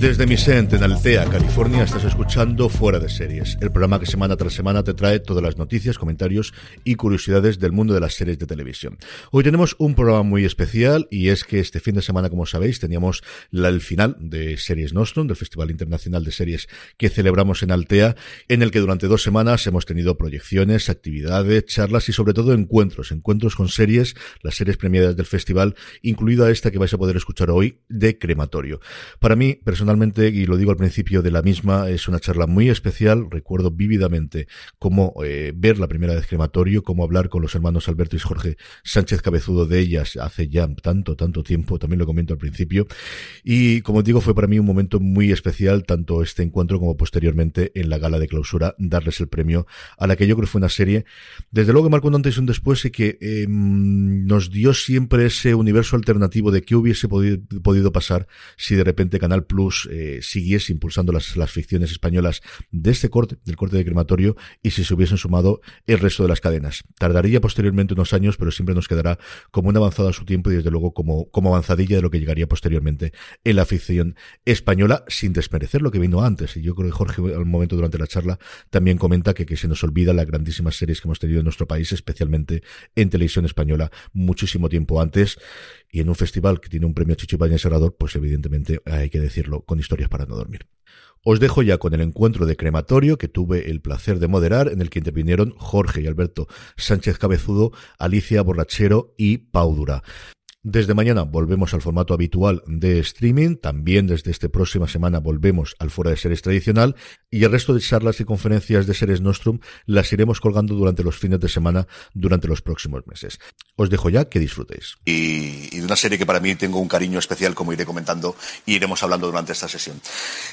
Desde mi set en Altea, California, estás escuchando Fuera de Series, el programa que semana tras semana te trae todas las noticias, comentarios y curiosidades del mundo de las series de televisión. Hoy tenemos un programa muy especial y es que este fin de semana, como sabéis, teníamos el final de Series Nostrum, del Festival Internacional de Series que celebramos en Altea, en el que durante dos semanas hemos tenido proyecciones, actividades, charlas y sobre todo encuentros, encuentros con series, las series premiadas del festival, incluida esta que vais a poder escuchar hoy de Crematorio. Para mí, personalmente, personalmente, y lo digo al principio de la misma, es una charla muy especial. Recuerdo vívidamente cómo eh, ver la primera vez crematorio, cómo hablar con los hermanos Alberto y Jorge Sánchez Cabezudo de ellas hace ya tanto, tanto tiempo, también lo comento al principio. Y como digo, fue para mí un momento muy especial, tanto este encuentro como posteriormente en la gala de clausura, darles el premio a la que yo creo fue una serie, desde luego que marcó un antes y un después y que eh, nos dio siempre ese universo alternativo de qué hubiese podido pasar si de repente Canal Plus eh, siguiese impulsando las, ficciones españolas de este corte, del corte de crematorio, y si se hubiesen sumado el resto de las cadenas. Tardaría posteriormente unos años, pero siempre nos quedará como un avanzado a su tiempo y desde luego como, como avanzadilla de lo que llegaría posteriormente en la ficción española, sin desmerecer lo que vino antes. Y yo creo que Jorge, al momento durante la charla, también comenta que, que se nos olvida las grandísimas series que hemos tenido en nuestro país, especialmente en televisión española, muchísimo tiempo antes y en un festival que tiene un premio Chicho y Serrador, pues evidentemente hay que decirlo con historias para no dormir. Os dejo ya con el encuentro de crematorio que tuve el placer de moderar, en el que intervinieron Jorge y Alberto Sánchez Cabezudo, Alicia Borrachero y Pau Dura. Desde mañana volvemos al formato habitual de streaming. También desde esta próxima semana volvemos al Fuera de Series tradicional. Y el resto de charlas y conferencias de Series Nostrum las iremos colgando durante los fines de semana durante los próximos meses. Os dejo ya que disfrutéis. Y, de una serie que para mí tengo un cariño especial, como iré comentando y iremos hablando durante esta sesión.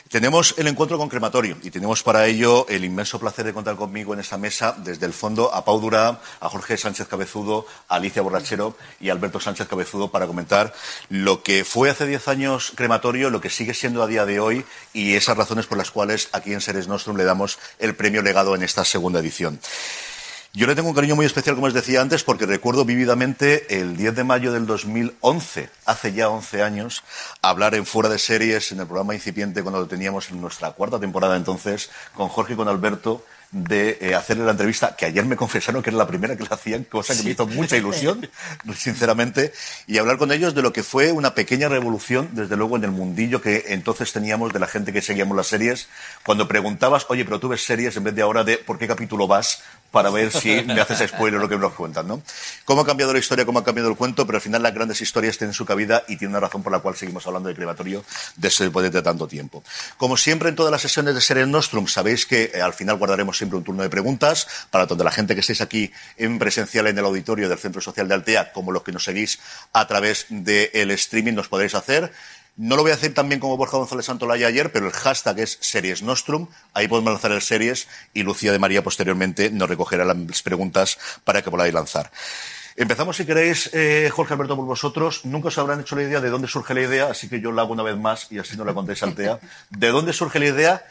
Tenemos el encuentro con Crematorio y tenemos para ello el inmenso placer de contar conmigo en esta mesa desde el fondo a Pau Dura, a Jorge Sánchez Cabezudo, a Alicia Borrachero y a Alberto Sánchez Cabezudo para comentar lo que fue hace diez años crematorio, lo que sigue siendo a día de hoy y esas razones por las cuales aquí en Seres Nostrum le damos el premio legado en esta segunda edición. Yo le tengo un cariño muy especial, como os decía antes, porque recuerdo vívidamente el 10 de mayo del 2011, hace ya 11 años, hablar en Fuera de Series, en el programa incipiente, cuando lo teníamos en nuestra cuarta temporada entonces, con Jorge y con Alberto, de eh, hacerle la entrevista, que ayer me confesaron que era la primera que le hacían, cosa que me hizo mucha ilusión, sinceramente, y hablar con ellos de lo que fue una pequeña revolución, desde luego, en el mundillo que entonces teníamos de la gente que seguíamos las series, cuando preguntabas, oye, pero tú ves series en vez de ahora de por qué capítulo vas, para ver si me haces spoiler lo que nos cuentan, ¿no? Cómo ha cambiado la historia, cómo ha cambiado el cuento, pero al final las grandes historias tienen su cabida y tiene una razón por la cual seguimos hablando de crematorio después de tanto tiempo. Como siempre en todas las sesiones de Serie Nostrum, sabéis que eh, al final guardaremos siempre un turno de preguntas para toda la gente que estéis aquí en presencial en el auditorio del Centro Social de Altea, como los que nos seguís a través del streaming, nos podéis hacer. No lo voy a hacer tan bien como Borja González Santolaya ayer, pero el hashtag es Series Nostrum. Ahí podemos lanzar el Series y Lucía de María posteriormente nos recogerá las preguntas para que podáis lanzar. Empezamos, si queréis, eh, Jorge Alberto, por vosotros. Nunca os habrán hecho la idea de dónde surge la idea, así que yo la hago una vez más y así no la contéis Altea. ¿De dónde surge la idea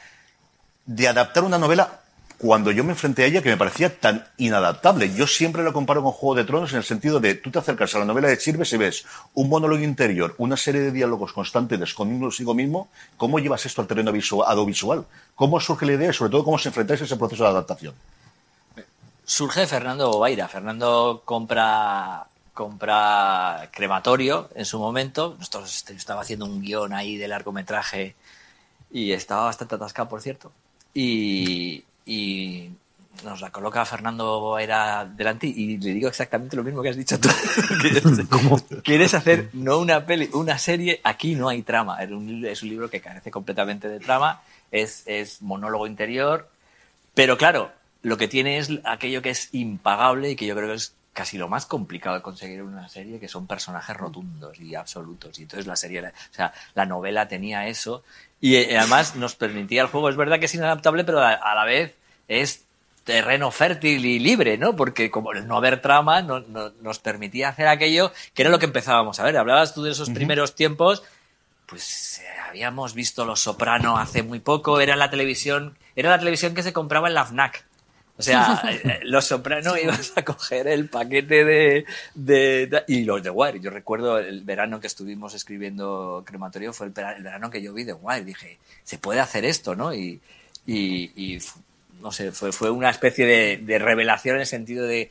de adaptar una novela cuando yo me enfrenté a ella que me parecía tan inadaptable. Yo siempre lo comparo con Juego de Tronos en el sentido de tú te acercas a la novela de Chirves y ves un monólogo interior, una serie de diálogos constantes consigo mismo. ¿Cómo llevas esto al terreno audiovisual? ¿Cómo surge la idea y sobre todo cómo se enfrentáis a ese proceso de adaptación? Surge Fernando Bobaira. Fernando compra compra crematorio en su momento. Nosotros este, estaba haciendo un guion ahí de largometraje y estaba bastante atascado, por cierto. Y, y nos la coloca Fernando era delante y le digo exactamente lo mismo que has dicho tú. Quieres hacer no una peli, una serie, aquí no hay trama. Es un, es un libro que carece completamente de trama, es, es monólogo interior, pero claro, lo que tiene es aquello que es impagable y que yo creo que es casi lo más complicado de conseguir en una serie, que son personajes rotundos y absolutos. Y entonces la serie, o sea, la novela tenía eso y eh, además nos permitía el juego. Es verdad que es inadaptable, pero a, a la vez es terreno fértil y libre, ¿no? Porque como el no haber trama no, no, nos permitía hacer aquello que era lo que empezábamos a ver. Hablabas tú de esos primeros tiempos, pues eh, habíamos visto Los Soprano hace muy poco, era la televisión, era la televisión que se compraba en la FNAC. O sea, eh, Los Soprano ibas a coger el paquete de, de, y los de Wire. Yo recuerdo el verano que estuvimos escribiendo Crematorio fue el, verano que yo vi de Wire. Dije, se puede hacer esto, ¿no? Y, y, y no sé, fue, fue una especie de, de, revelación en el sentido de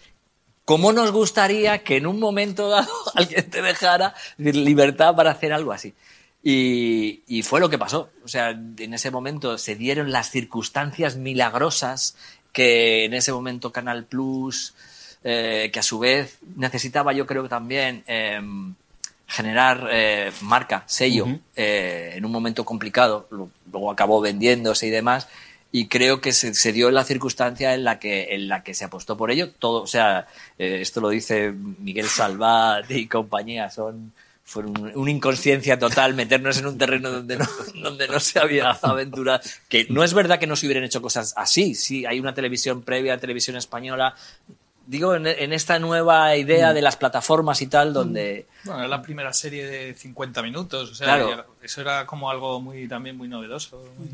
cómo nos gustaría que en un momento dado alguien te dejara libertad para hacer algo así. Y, y, fue lo que pasó. O sea, en ese momento se dieron las circunstancias milagrosas que en ese momento Canal Plus, eh, que a su vez necesitaba yo creo que también eh, generar eh, marca, sello, uh -huh. en un momento complicado, luego acabó vendiéndose y demás, y creo que se, se, dio la circunstancia en la que en la que se apostó por ello todo o sea eh, esto lo dice Miguel Salvat y compañía son fue un, una inconsciencia total meternos en un terreno donde no, donde no se había aventurado. Que no es verdad que no se hubieran hecho cosas así. Sí, hay una televisión previa, televisión española. Digo, en, en esta nueva idea de las plataformas y tal, donde. Bueno, era la primera serie de 50 minutos. O sea, Claro. eso era como algo muy también muy novedoso. muy-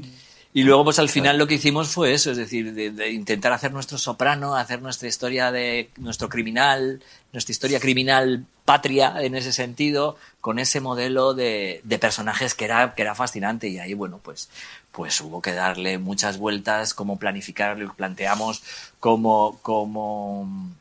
Y luego, pues al final lo que hicimos fue eso, es decir, de, de intentar hacer nuestro soprano, hacer nuestra historia de nuestro criminal, nuestra historia criminal patria en ese sentido, con ese modelo de, de personajes que era, que era fascinante. Y ahí, bueno, pues, pues hubo que darle muchas vueltas, cómo planificar, lo que planteamos como, como,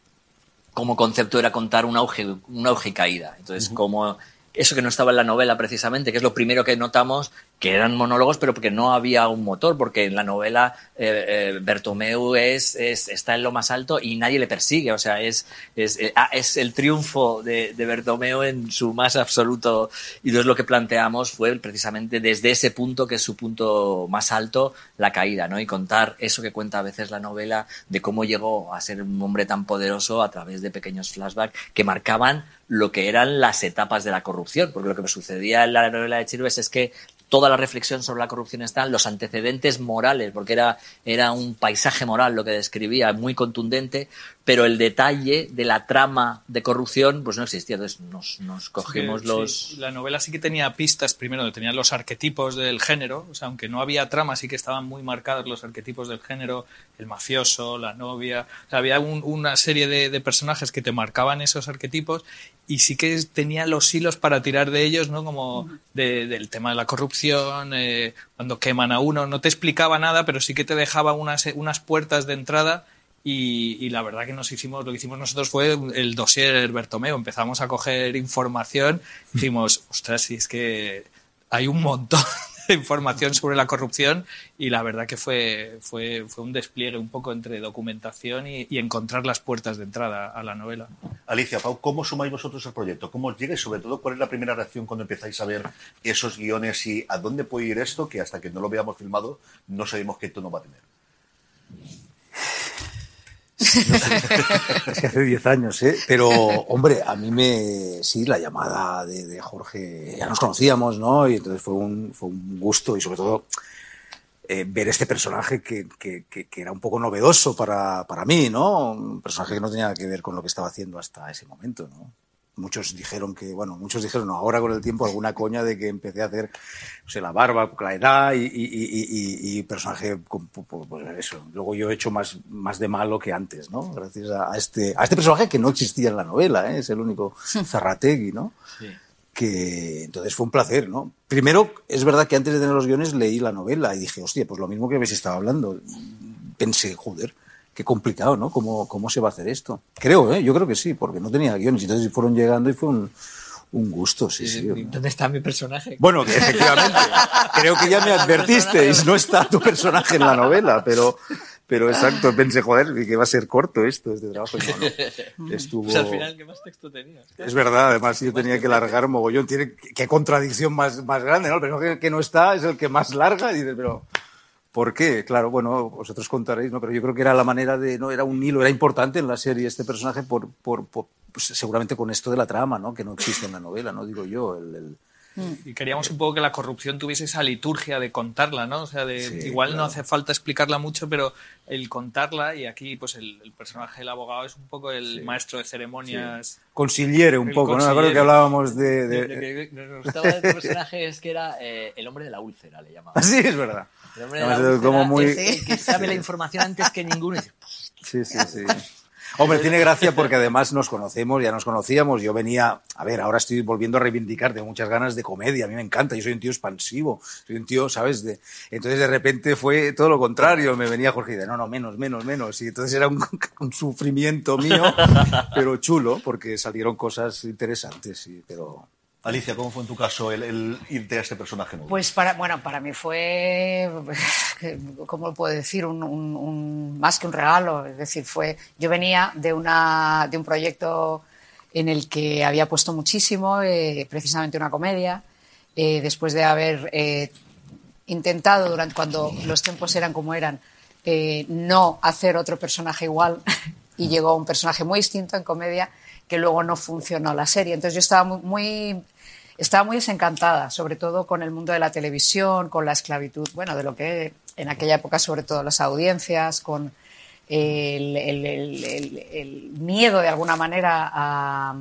como concepto era contar un auge, un auge y caída. Entonces, como eso que no estaba en la novela precisamente, que es lo primero que notamos, que eran monólogos, pero porque no había un motor, porque en la novela eh, eh, Bertomeu es, es, está en lo más alto y nadie le persigue, o sea, es, es, eh, ah, es el triunfo de, de, Bertomeu en su más absoluto, y entonces lo que planteamos fue precisamente desde ese punto, que es su punto más alto, la caída, ¿no? Y contar eso que cuenta a veces la novela, de cómo llegó a ser un hombre tan poderoso a través de pequeños flashbacks que marcaban lo que eran las etapas de la corrupción, porque lo que me sucedía en la novela de Chirves es que toda la reflexión sobre la corrupción está en los antecedentes morales, porque era, era un paisaje moral lo que describía, muy contundente, pero el detalle de la trama de corrupción pues no existía. Entonces nos, nos cogimos Sí, los... sí. La novela sí que tenía pistas, primero tenía los arquetipos del género, o sea, aunque no había trama, sí que estaban muy marcados los arquetipos del género, el mafioso, la novia, o sea, había un, una serie de, de, personajes que te marcaban esos arquetipos y sí que tenía los hilos para tirar de ellos, ¿no? Como de, del tema de la corrupción, eh, cuando queman a uno, no te explicaba nada, pero sí que te dejaba unas, unas puertas de entrada y, y, la verdad que nos hicimos, lo que hicimos nosotros fue el dossier Bertomeo. Empezamos a coger información y dijimos, ostras, si es que hay un montón de información sobre la corrupción y la verdad que fue, fue, fue un despliegue un poco entre documentación y, y, encontrar las puertas de entrada a la novela. Alicia, Pau, ¿cómo sumáis vosotros al proyecto? ¿Cómo os llega y sobre todo cuál es la primera reacción cuando empezáis a ver esos guiones y a dónde puede ir esto que hasta que no lo veamos filmado no sabemos qué tono va a tener? Es que hace 10 años, ¿eh? Pero, hombre, a mí me. Sí, la llamada de, Jorge. Ya nos conocíamos, ¿no? Y entonces fue un, fue un gusto y sobre todo eh, ver este personaje que, que, que, que, era un poco novedoso para, para mí, ¿no? Un personaje que no tenía que ver con lo que estaba haciendo hasta ese momento, ¿no? Muchos dijeron que, bueno, muchos dijeron, no, ahora con el tiempo alguna coña de que empecé a hacer, no sé, la barba, la edad y, y, y, y personaje, con, pues eso. Luego yo he hecho más, más de malo que antes, ¿no? Gracias a, este, a este personaje que no existía en la novela, ¿eh? es el único Zarrategui, ¿no? Sí. Que entonces fue un placer, ¿no? Primero, es verdad que antes de tener los guiones leí la novela y dije, hostia, pues lo mismo que habéis estado hablando. Pensé, joder, qué complicado, ¿no? ¿Cómo, ¿Cómo se va a hacer esto? Creo, ¿eh? Yo creo que sí, porque no tenía guiones. Entonces fueron llegando y fue un, un gusto, sí, sí. ¿Dónde está mi personaje? Bueno, efectivamente. creo que ya me advertisteis, no está tu personaje en la novela, pero, Pero exacto, pensé, joder, que va a ser corto esto, este trabajo. Y no, no. Estuvo... Pues al final, ¿qué más texto tenías? Es verdad, además yo tenía que largar mogollón. Tiene, qué contradicción más, más grande, ¿no? El personaje que no está es el que más larga. Y dices, pero, ¿por qué? Claro, bueno, vosotros contaréis, ¿no? Pero yo creo que era la manera de, ¿no? Era un hilo, era importante en la serie este personaje por, por, por pues, seguramente con esto de la trama, ¿no? Que no existe en la novela, ¿no? Digo yo, el, el y queríamos un poco que la corrupción tuviese esa liturgia de contarla, ¿no? O sea, de, Sí, igual claro. no hace falta explicarla mucho, pero el contarla, y aquí pues el, el personaje del abogado es un poco el maestro de ceremonias. Consigliere un El poco, ¿no? Me acuerdo que hablábamos de... Lo de... que nos gustaba de este personaje es que era eh, el hombre de la úlcera, le llamaba. Así es verdad. El hombre de la úlcera como muy- el que sabe la información antes que ninguno. Y dice, Sí, sí, sí. Hombre, tiene gracia porque además nos conocemos, ya nos conocíamos. Yo venía, a ver, ahora estoy volviendo a reivindicar, tengo muchas ganas de comedia, a mí me encanta, yo soy un tío expansivo, soy un tío, ¿sabes? De... Entonces de repente fue todo lo contrario, me venía Jorge y de, no, no, menos, menos, menos. Y entonces era un, sufrimiento mío, pero chulo, porque salieron cosas interesantes, sí, pero... Alicia, ¿cómo fue en tu caso el, el irte a este personaje nuevo? Pues para, bueno, para mí fue, ¿cómo lo puedo decir? Más que un regalo. Es decir, fue, yo venía de, una, de un proyecto en el que había puesto muchísimo, eh, precisamente una comedia, eh, después de haber eh, intentado, durante, cuando los tiempos eran como eran, no hacer otro personaje igual y llegó un personaje muy distinto en comedia que luego no funcionó la serie. Entonces yo estaba muy, estaba muy desencantada, sobre todo con el mundo de la televisión, con la esclavitud, bueno, de lo que en aquella época, sobre todo las audiencias, con el, miedo de alguna manera a,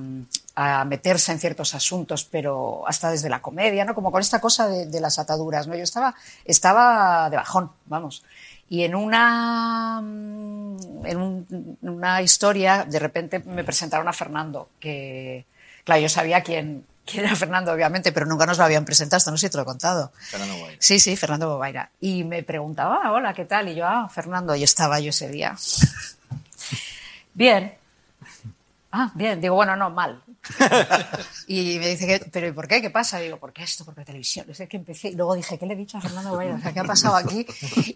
a meterse en ciertos asuntos, pero hasta desde la comedia, ¿no? Como con esta cosa de, de las ataduras, ¿no? Yo estaba, estaba de bajón, vamos. Y en una, mm, en un- una historia, de repente me presentaron a Fernando, que, claro, yo sabía quién, quién era Fernando, obviamente, pero nunca nos lo habían presentado, esto no sé si te lo he contado. Fernando Boira. Sí, sí, Fernando Bobaira. Y me preguntaba, "Ah, hola, ¿qué tal? Y yo, ah, Fernando, y estaba yo ese día. Bien. Ah, bien. Digo, bueno, no, mal. Y me dice, que, ¿pero y por qué? ¿Qué pasa? Digo, ¿por qué esto? Porque televisión. Es que empecé. Y luego dije, ¿qué le he dicho a Fernando Bobaira? O sea, ¿qué ha pasado aquí?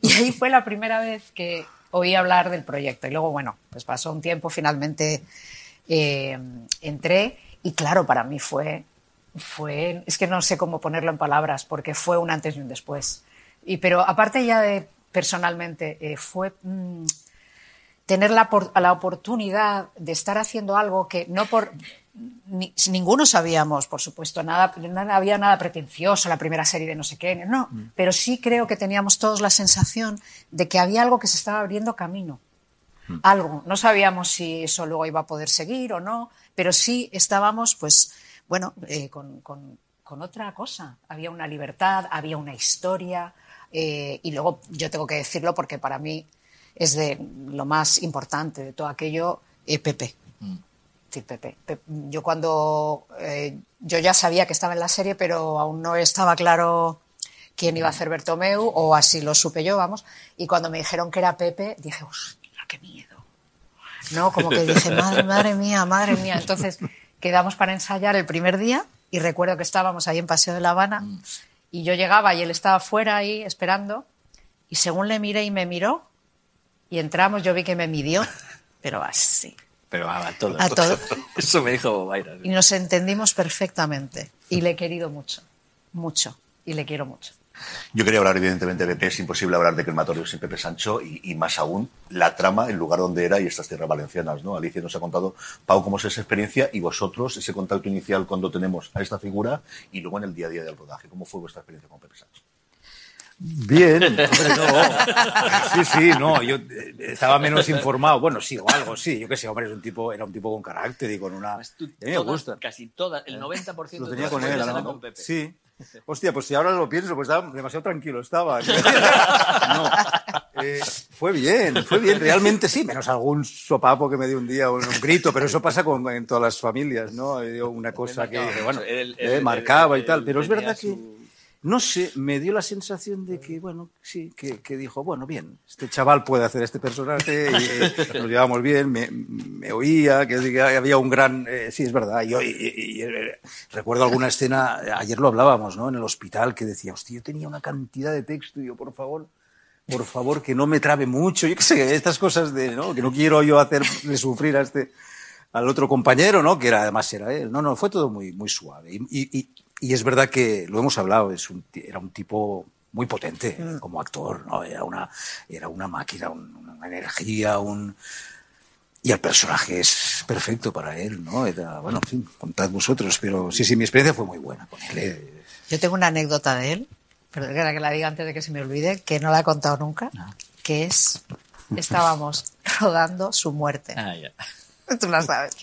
Y ahí fue la primera vez que oí hablar del proyecto. Y luego, bueno, pues pasó un tiempo, finalmente eh, entré. Y claro, para mí fue, fue, es que no sé cómo ponerlo en palabras, porque fue un antes y un después. Y, pero aparte ya de personalmente, eh, fue mm, tener la, la oportunidad de estar haciendo algo que no por ni- ninguno sabíamos, por supuesto, nada, no había nada pretencioso, la primera serie de no sé qué, no, pero sí creo que teníamos todos la sensación de que había algo que se estaba abriendo camino. Algo. No sabíamos si eso luego iba a poder seguir o no, pero sí estábamos, pues, bueno, eh, con, con- con otra cosa. Había una libertad, había una historia, eh, y luego yo tengo que decirlo porque para mí es de lo más importante de todo aquello, eh, Pepe. Sí, Pepe. Pe- Yo cuando eh, yo ya sabía que estaba en la serie, pero aún no estaba claro quién iba a hacer Bertomeu, o así lo supe yo, vamos. Y cuando me dijeron que era Pepe, dije, ¡hostia, qué miedo! No, como que dije, madre, madre mía, madre mía. Entonces quedamos para ensayar el primer día y recuerdo que estábamos ahí en Paseo de La Habana y yo llegaba y él estaba fuera ahí esperando y según le miré y me miró y entramos, yo vi que me midió, pero así. Pero a todo. A todo. Eso me dijo Bobaira. Y nos entendimos perfectamente. Y le he querido mucho, mucho. Y le quiero mucho. Yo quería hablar, evidentemente, de Pepe. Es imposible hablar de crematorio sin Pepe Sancho y, y más aún la trama, el lugar donde era y estas tierras valencianas. ¿no? Alicia nos ha contado, Pau, cómo es esa experiencia y vosotros, ese contacto inicial cuando tenemos a esta figura y luego en el día a día del rodaje. ¿Cómo fue vuestra experiencia con Pepe Sancho? Bien, hombre, no. Sí, sí, no, yo eh, estaba menos informado. Bueno, sí, o algo, sí, yo qué sé, hombre, es un tipo, era un tipo con carácter y con una... Pues tú, A mí me todas- gusta. Casi todas, el 90% Lo de tenía todas con él, eran con Pepe. Sí. Hostia, pues si ahora lo pienso, pues estaba demasiado tranquilo estaba. No. Eh, fue bien, fue bien, realmente sí, menos algún sopapo que me dio un día o un grito, pero eso pasa con, en todas las familias, ¿no? Una cosa que, marcaba bueno, eh, marcaba y tal, pero es verdad que, no sé, me dio la sensación de que, bueno, sí, que, que dijo, bueno, bien, este chaval puede hacer este personaje, y, eh, nos llevamos bien, me, me oía, que había un gran, eh, sí, es verdad, yo, y, y- y, eh, recuerdo alguna escena, ayer lo hablábamos, ¿no? En el hospital, que decía, hostia, yo tenía una cantidad de texto, y yo, por favor, por favor, que no me trabe mucho. Yo qué sé, estas cosas de, ¿no? Que no quiero yo hacerle sufrir a este, al otro compañero, ¿no? Que era, además era él. No, no, fue todo muy, muy suave. Y, y, y es verdad que lo hemos hablado, es un, era un tipo muy potente como actor, ¿no? Era una, era una máquina, un- una energía, un... Y el personaje es perfecto para él, ¿no? Era, bueno, en fin, contad vosotros, pero sí, sí, mi experiencia fue muy buena con él. ¿eh? Yo tengo una anécdota de él, pero que que la diga antes de que se me olvide, que no la he contado nunca, que es, estábamos rodando su muerte. Ah, ya. Tú la sabes.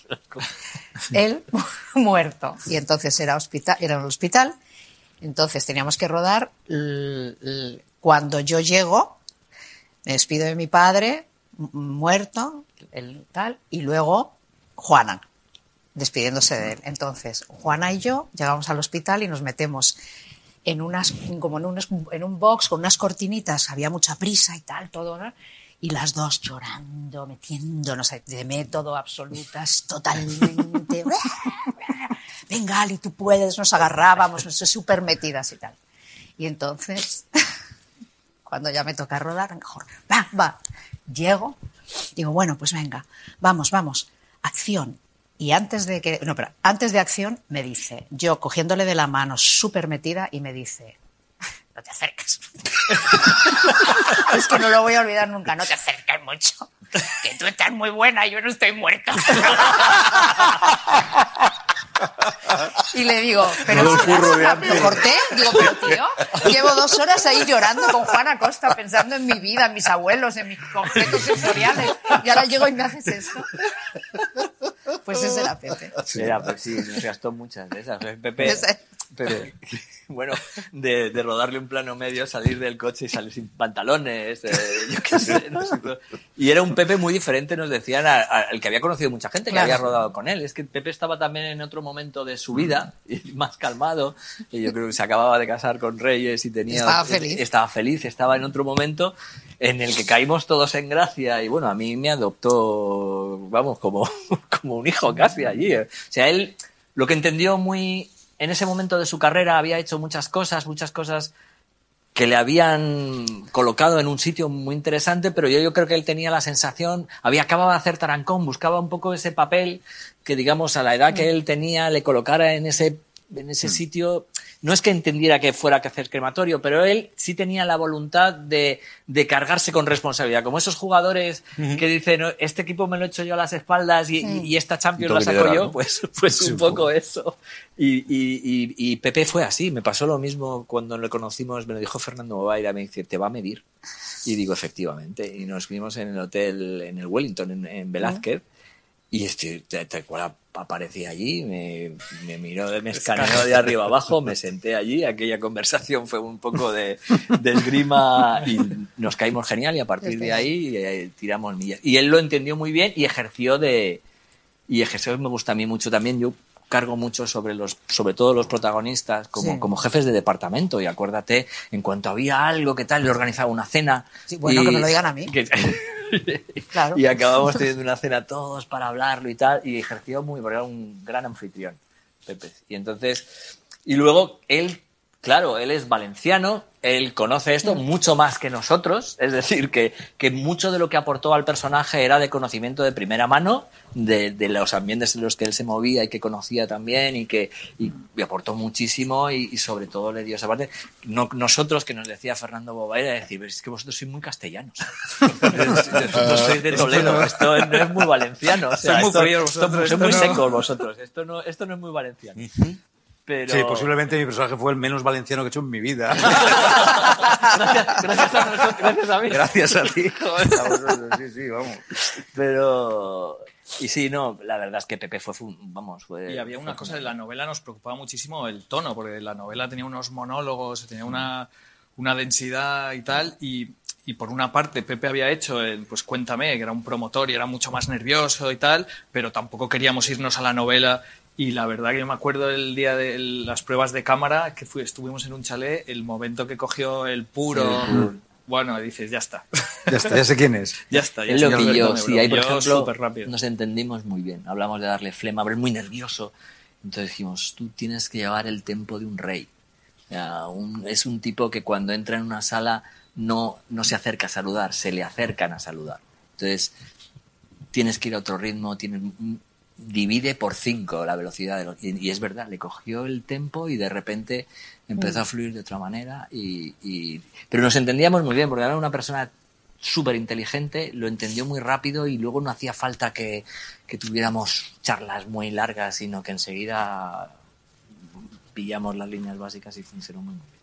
Él muerto. Y entonces era, hospital, era un hospital. Entonces teníamos que rodar. Cuando yo llego, me despido de mi padre, muerto, el tal, y luego Juana, despidiéndose de él. Entonces, Juana y yo llegamos al hospital y nos metemos en unas, como en un, en un box con unas cortinitas, había mucha prisa y tal, todo, ¿no? Y las dos llorando, metiéndonos de método absolutas, totalmente. Venga, Ali, tú puedes, nos agarrábamos, nos súper metidas y tal. Y entonces, cuando ya me toca rodar, Jorge, va, va. Llego, digo, bueno, pues venga, vamos, vamos, acción. Y antes de que, no, pero antes de acción me dice, yo cogiéndole de la mano súper metida y me dice, no te acerques. es que no lo voy a olvidar nunca, no te acerques mucho. Que tú estás muy buena y yo no estoy muerta. Y le digo, pero de ¿lo corté? Digo, pero tío, llevo dos horas ahí llorando con Juana Costa, pensando en mi vida, en mis abuelos, en mis objetos sensoriales. Y ahora llego y me haces esto. Pues ese era Pepe. Era, pues sí, nos gastó muchas de esas. Pepe, Ese. Pepe, bueno, de, de rodarle un plano medio, salir del coche y salir sin pantalones, eh, yo qué sé, no sé, Y era un Pepe muy diferente, nos decían, a- a- al que había conocido mucha gente que Claro. había rodado con él. Es que Pepe estaba también en otro momento de su vida, y más calmado, y yo creo que se acababa de casar con Reyes y tenía... Estaba feliz. Estaba feliz, estaba en otro momento en el que caímos todos en gracia y bueno, a mí me adoptó, vamos, como, como un hijo casi allí. O sea, él lo que entendió muy en ese momento de su carrera había hecho muchas cosas, muchas cosas que le habían colocado en un sitio muy interesante, pero yo, yo creo que él tenía la sensación, había acababa de hacer Tarancón, buscaba un poco ese papel que, digamos, a la edad que él tenía, le colocara en ese, en ese sitio. No es que entendiera que fuera que hacer crematorio, pero él sí tenía la voluntad de, de cargarse con responsabilidad. Como esos jugadores que dicen, "No, este equipo me lo he hecho yo a las espaldas y, esta Champions Y la saco yo, ¿no? pues, pues un poco eso. Y, y, y, y Pepe fue así, me pasó lo mismo cuando le conocimos, me lo dijo Fernando Bovaira, me dice, te va a medir. Y digo, efectivamente. Y nos vimos en el hotel, en el Wellington, en, en Velázquez. Y este, tal cual ap- aparecí allí, me, me miró, me escaneó de arriba abajo, me senté allí, aquella conversación fue un poco de, de esgrima y nos caímos genial y a partir de ahí eh, tiramos millas. Y él lo entendió muy bien y ejerció de, y ejercer me gusta a mí mucho también. Yo cargo mucho sobre los, sobre todo los protagonistas como, Sí. como jefes de departamento. Y acuérdate, en cuanto había algo que tal, le organizaba una cena. Sí, bueno, y- que me lo digan a mí. que- Claro. y acabamos teniendo una cena todos para hablarlo y tal. Y ejerció muy, porque era un gran anfitrión, Pepe. Y entonces, y luego él, claro, él es valenciano, él conoce esto mucho más que nosotros, es decir, que, que mucho de lo que aportó al personaje era de conocimiento de primera mano, de, de los ambientes en los que él se movía y que conocía también y que y, y aportó muchísimo y, y sobre todo le dio esa parte. No, nosotros, que nos decía Fernando Bobaira, decir, es que vosotros sois muy castellanos. Vosotros sois de Toledo, esto no es muy valenciano. O sea, Sois muy esto- fríos esto- vosotros, sois muy no- secos vosotros. Esto no, esto no es muy valenciano. Pero... Sí, posiblemente mi personaje fue el menos valenciano que he hecho en mi vida. gracias, gracias a nosotros, gracias a mí. Gracias a ti. Sí, sí, vamos. Pero... Y sí, no, la verdad es que Pepe fue, fu- vamos, fue... Y había una fue cosa, en la novela nos preocupaba muchísimo el tono, porque la novela tenía unos monólogos, tenía una, una densidad y tal, y, y por una parte Pepe había hecho el pues Cuéntame, que era un promotor y era mucho más nervioso y tal, pero tampoco queríamos irnos a la novela. Y la verdad que yo me acuerdo el día de las pruebas de cámara, que fui, estuvimos en un chalet, el momento que cogió el puro... Bueno, dices, ya está. Ya está, ya sé quién es. ya está. Ya Es lo que yo, sí, ahí por Yo ejemplo súper rápido. nos entendimos muy bien. Hablamos de darle flema, pero es muy nervioso. Entonces dijimos, tú tienes que llevar el tempo de un rey. O sea, un- es un tipo que cuando entra en una sala no, no se acerca a saludar, se le acercan a saludar. Entonces, tienes que ir a otro ritmo, tienes, divide por cinco la velocidad. De los, y, y, es verdad, le cogió el tempo y de repente empezó a fluir de otra manera. Y, y, pero nos entendíamos muy bien, porque era una persona súper inteligente, lo entendió muy rápido y luego no hacía falta que, que tuviéramos charlas muy largas, sino que enseguida pillamos las líneas básicas y funcionó muy bien.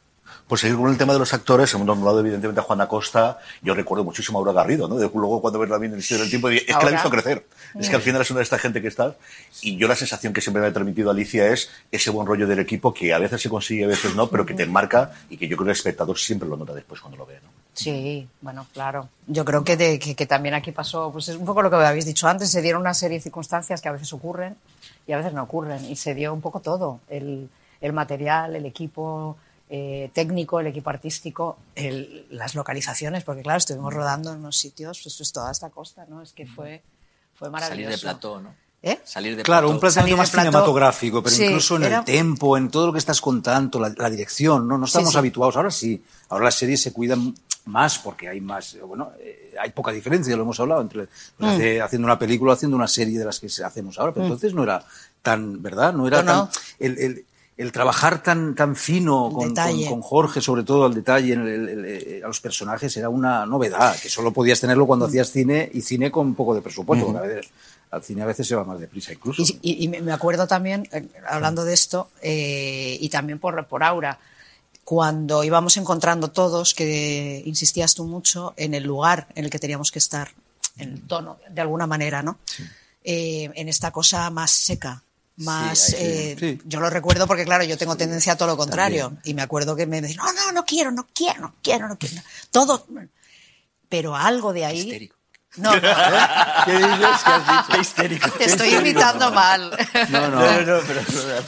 Pues seguir con el tema de los actores, hemos nombrado evidentemente a Juan Acosta, yo recuerdo muchísimo a Aura Garrido, ¿no? De, luego cuando ves la vida en el historia del tiempo, es que la he visto crecer, es que al final es una de esta gente que está, y yo la sensación que siempre me ha transmitido Alicia es ese buen rollo del equipo que a veces se consigue, a veces no, pero que te marca y que yo creo que el espectador siempre lo nota después cuando lo ve, ¿no? Sí, bueno, claro. Yo creo que, de, que, que, también aquí pasó, pues es un poco lo que habéis dicho antes, se dieron una serie de circunstancias que a veces ocurren y a veces no ocurren, y se dio un poco todo, el, el material, el equipo, eh, técnico, el equipo artístico, el, las localizaciones, porque claro, estuvimos rodando en unos sitios, pues, pues toda esta costa, ¿no? Es que fue, fue maravilloso. Salir de plató, ¿no? ¿Eh? Salir de claro, plató. un planteamiento más plató. cinematográfico, pero Sí, incluso en era- el tempo, en todo lo que estás contando, la, la dirección, ¿no? No estamos sí. habituados. Ahora sí, ahora las series se cuidan más porque hay más, bueno, eh, hay poca diferencia, lo hemos hablado, entre pues, Mm. hace- haciendo una película o haciendo una serie de las que hacemos ahora, pero entonces no era tan, ¿verdad? No era No, no. tan... El, el- el trabajar tan, tan fino con, detalle. con- con Jorge, sobre todo al detalle, en el- el- el- a los personajes, era una novedad, que solo podías tenerlo Mm. cuando hacías cine y cine con un poco de presupuesto. porque a veces- al cine a veces se va más deprisa incluso. Y, y- y me acuerdo también, eh, hablando de esto, eh, y también por, por Aura, cuando íbamos encontrando todos, que insistías tú mucho, en el lugar en el que teníamos que estar, en el tono, de alguna manera, ¿no? Eh, en esta cosa más seca. Más, Sí, eh, sí. yo lo recuerdo porque claro, yo tengo tendencia a todo lo contrario y me acuerdo que me decían, no, no, no quiero, no quiero, no quiero, no quiero, todo, pero algo de ahí, Histérico. No, no, ¿Qué dices? ¿Qué has dicho? Qué histérico. te estoy imitando mal. No, no. no, pero,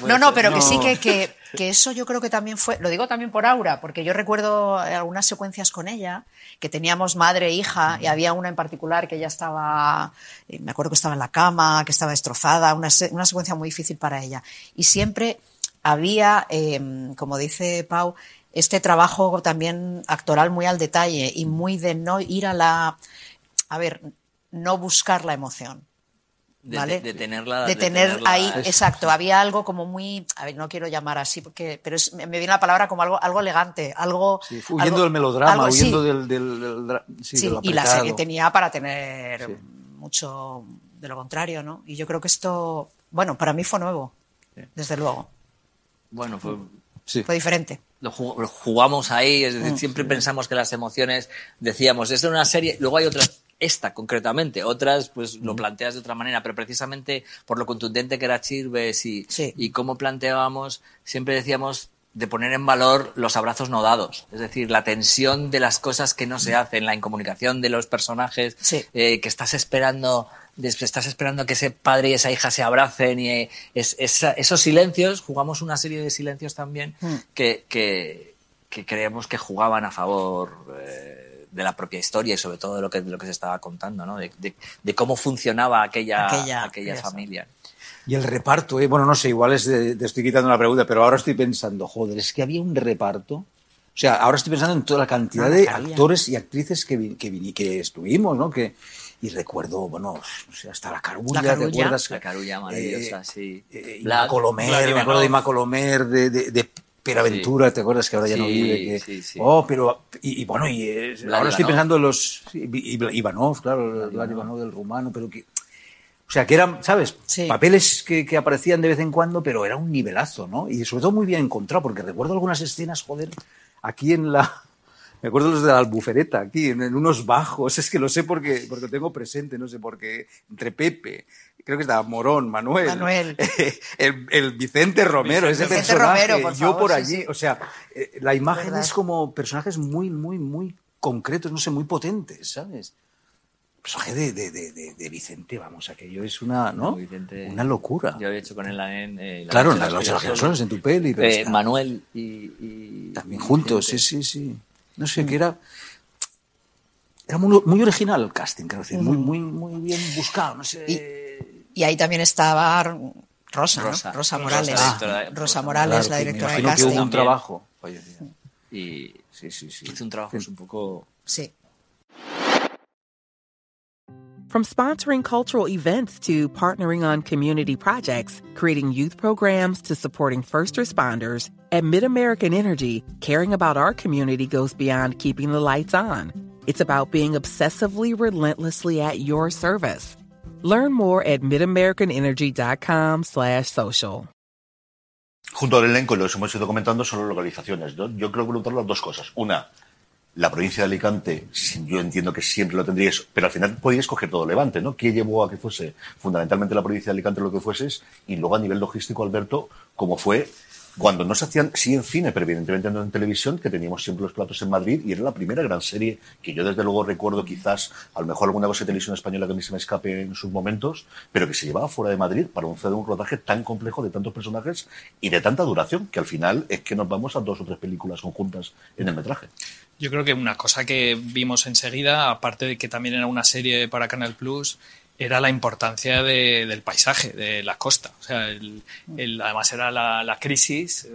No, no, pero que No. sí que, que, que eso yo creo que también fue, lo digo también por Aura, porque yo recuerdo algunas secuencias con ella, que teníamos madre e hija, y había una en particular que ella estaba, eh, me acuerdo que estaba en la cama, que estaba destrozada, una, una secuencia muy difícil para ella. Y siempre había, eh, como dice Pau, este trabajo también actoral muy al detalle y muy de no ir a la, a ver, no buscar la emoción. De, ¿vale? de, de tenerla. de de tener tenerla- ahí, exacto, había algo como muy, a ver, no quiero llamar así, porque, pero es- me viene la palabra como algo, algo elegante, algo... Sí, huyendo algo- del melodrama, algo- sí, huyendo del, del, del sí, sí, de lo y la serie tenía para tener Sí. mucho de lo contrario, ¿no? Y yo creo que esto, bueno, para mí fue nuevo, desde luego, Bueno, fue, Sí. fue diferente. lo ju- lo jugamos ahí, es Mm. decir, siempre pensamos que las emociones, decíamos, es de una serie, luego hay otras, esta concretamente, otras pues lo planteas de otra manera, pero precisamente por lo contundente que era Chirves y, Sí. y cómo planteábamos, siempre decíamos de poner en valor los abrazos no dados, es decir, la tensión de las cosas que no se hacen, la incomunicación de los personajes, Sí. eh, que estás esperando, estás esperando que ese padre y esa hija se abracen y eh, es- esos silencios, jugamos una serie de silencios también Mm. que, que, que creemos que jugaban a favor eh, de la propia historia y sobre todo de lo que, de lo que se estaba contando, ¿no? de, de- de cómo funcionaba aquella, Aquella- familia. Y el reparto, ¿eh? bueno, no sé, igual es de- te estoy quitando la pregunta, pero ahora estoy pensando, joder, es que había un reparto. O sea, ahora estoy pensando en toda la cantidad Una de actores y actrices que, vi- que, que estuvimos, ¿no? Que, y recuerdo, bueno, o sea, hasta la carulla, La ¿te acuerdas? La carulla maravillosa, Eh, sí. eh, Ima Colomer, me acuerdo de Ima Colomer, de, de, de Peraventura, ¿te acuerdas que ahora ya no Sí, vive? Que, sí, sí. Oh, pero, y, y bueno, y eh, ahora estoy pensando en los, sí, Ivanov, claro, Vlad Ivanov del rumano, pero que, o sea, que eran, ¿sabes? Sí. Papeles que, que aparecían de vez en cuando, pero era un nivelazo, ¿no? Y sobre todo muy bien encontrado, porque recuerdo algunas escenas, joder, aquí en la... Me acuerdo los de la albufereta, aquí, en, en unos bajos, es que lo sé porque, porque lo tengo presente, no sé por qué, entre Pepe, creo que estaba Morón, Manuel, Manuel. el, el Vicente Romero, ese Vicente personaje, Romero, por yo favor, por sí, allí, sí. o sea, eh, la imagen Verdad. es como personajes muy, muy, muy concretos, no sé, muy potentes, ¿sabes? personaje de, de, de, de, de Vicente, vamos, aquello es una, ¿no? Vicente- una locura. Yo he hecho con él en... eh, La claro, en las en tu peli. pero Eh, está- Manuel y, y- También y juntos, sí, Vicente. sí, sí. No sé, que era... Era muy, muy original el casting, quiero decir, muy, muy, muy bien buscado, no sé... Y ahí también estaba Rosa, ¿no? Rosa. Rosa Rosa, Morales. la de- Rosa Rosa Morales, Claro, la directora de imagino que casting. hubo un trabajo. Oye. Y sí, sí, sí. Hizo un trabajo un poco... Sí. From sponsoring cultural events to partnering on community projects, creating youth programs to supporting first responders, at MidAmerican Energy, caring about our community goes beyond keeping the lights on. It's about being obsessively relentlessly at your service. Learn more at midamericanenergy.com slash social. Junto al elenco, lo que hemos ido comentando son las localizaciones. Yo, yo creo preguntar las dos cosas. Una, la provincia de Alicante, yo entiendo que siempre lo tendríais, pero al final podíais coger todo Levante, ¿no? ¿Qué llevó a que fuese fundamentalmente la provincia de Alicante lo que fueses? Y luego a nivel logístico, Alberto, ¿cómo fue cuando no se hacían, sí en cine, pero evidentemente no en televisión, que teníamos siempre los platos en Madrid y era la primera gran serie que yo desde luego recuerdo quizás, a lo mejor alguna cosa de televisión española que a mí se me escape en sus momentos, pero que se llevaba fuera de Madrid para un, un rodaje tan complejo de tantos personajes y de tanta duración que al final es que nos vamos a dos o tres películas conjuntas en el metraje. Yo creo que una cosa que vimos enseguida, aparte de que también era una serie para Canal Plus, era la importancia de, del paisaje, de la costa. O sea, el, el, además era la, la, crisis.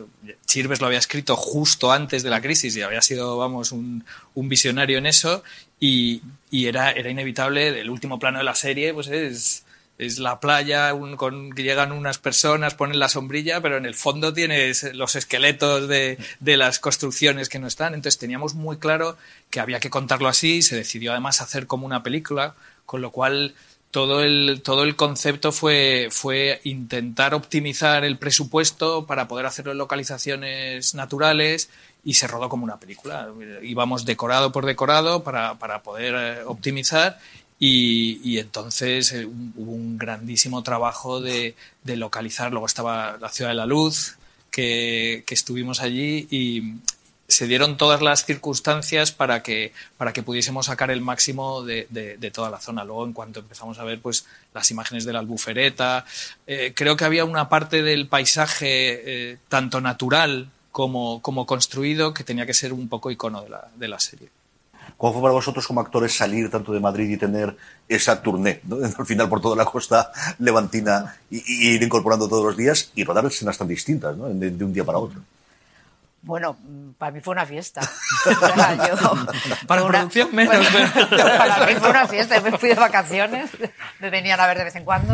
Chirves lo había escrito justo antes de la crisis y había sido, vamos, un, un visionario en eso. Y, y, era, era inevitable. El último plano de la serie, pues es, es la playa, un, con, llegan unas personas, ponen la sombrilla, pero en el fondo tienes los esqueletos de, de las construcciones que no están. Entonces teníamos muy claro que había que contarlo así. Se decidió además hacer como una película, con lo cual todo el, todo el concepto fue, fue intentar optimizar el presupuesto para poder hacerlo en localizaciones naturales y se rodó como una película. Íbamos decorado por decorado para, para poder eh, optimizar y, y, entonces eh, hubo un grandísimo trabajo de, de, localizar. Luego estaba la Ciudad de la Luz, que, que estuvimos allí y, se dieron todas las circunstancias para que, para que pudiésemos sacar el máximo de, de, toda la zona. Luego, en cuanto empezamos a ver pues, las imágenes de la albufereta, eh, creo que había una parte del paisaje eh, tanto natural como, como, construido que tenía que ser un poco icono de la, de la serie. ¿Cómo fue para vosotros como actores salir tanto de Madrid y tener esa tournée, al final por toda la costa levantina y, ir incorporando todos los días y rodar escenas tan distintas ¿no? de, de un día para otro? Bueno, para mí fue una fiesta. O sea, yo, para una, producción menos. Bueno, para mí fue una fiesta. Me fui de vacaciones. Me venían a ver de vez en cuando.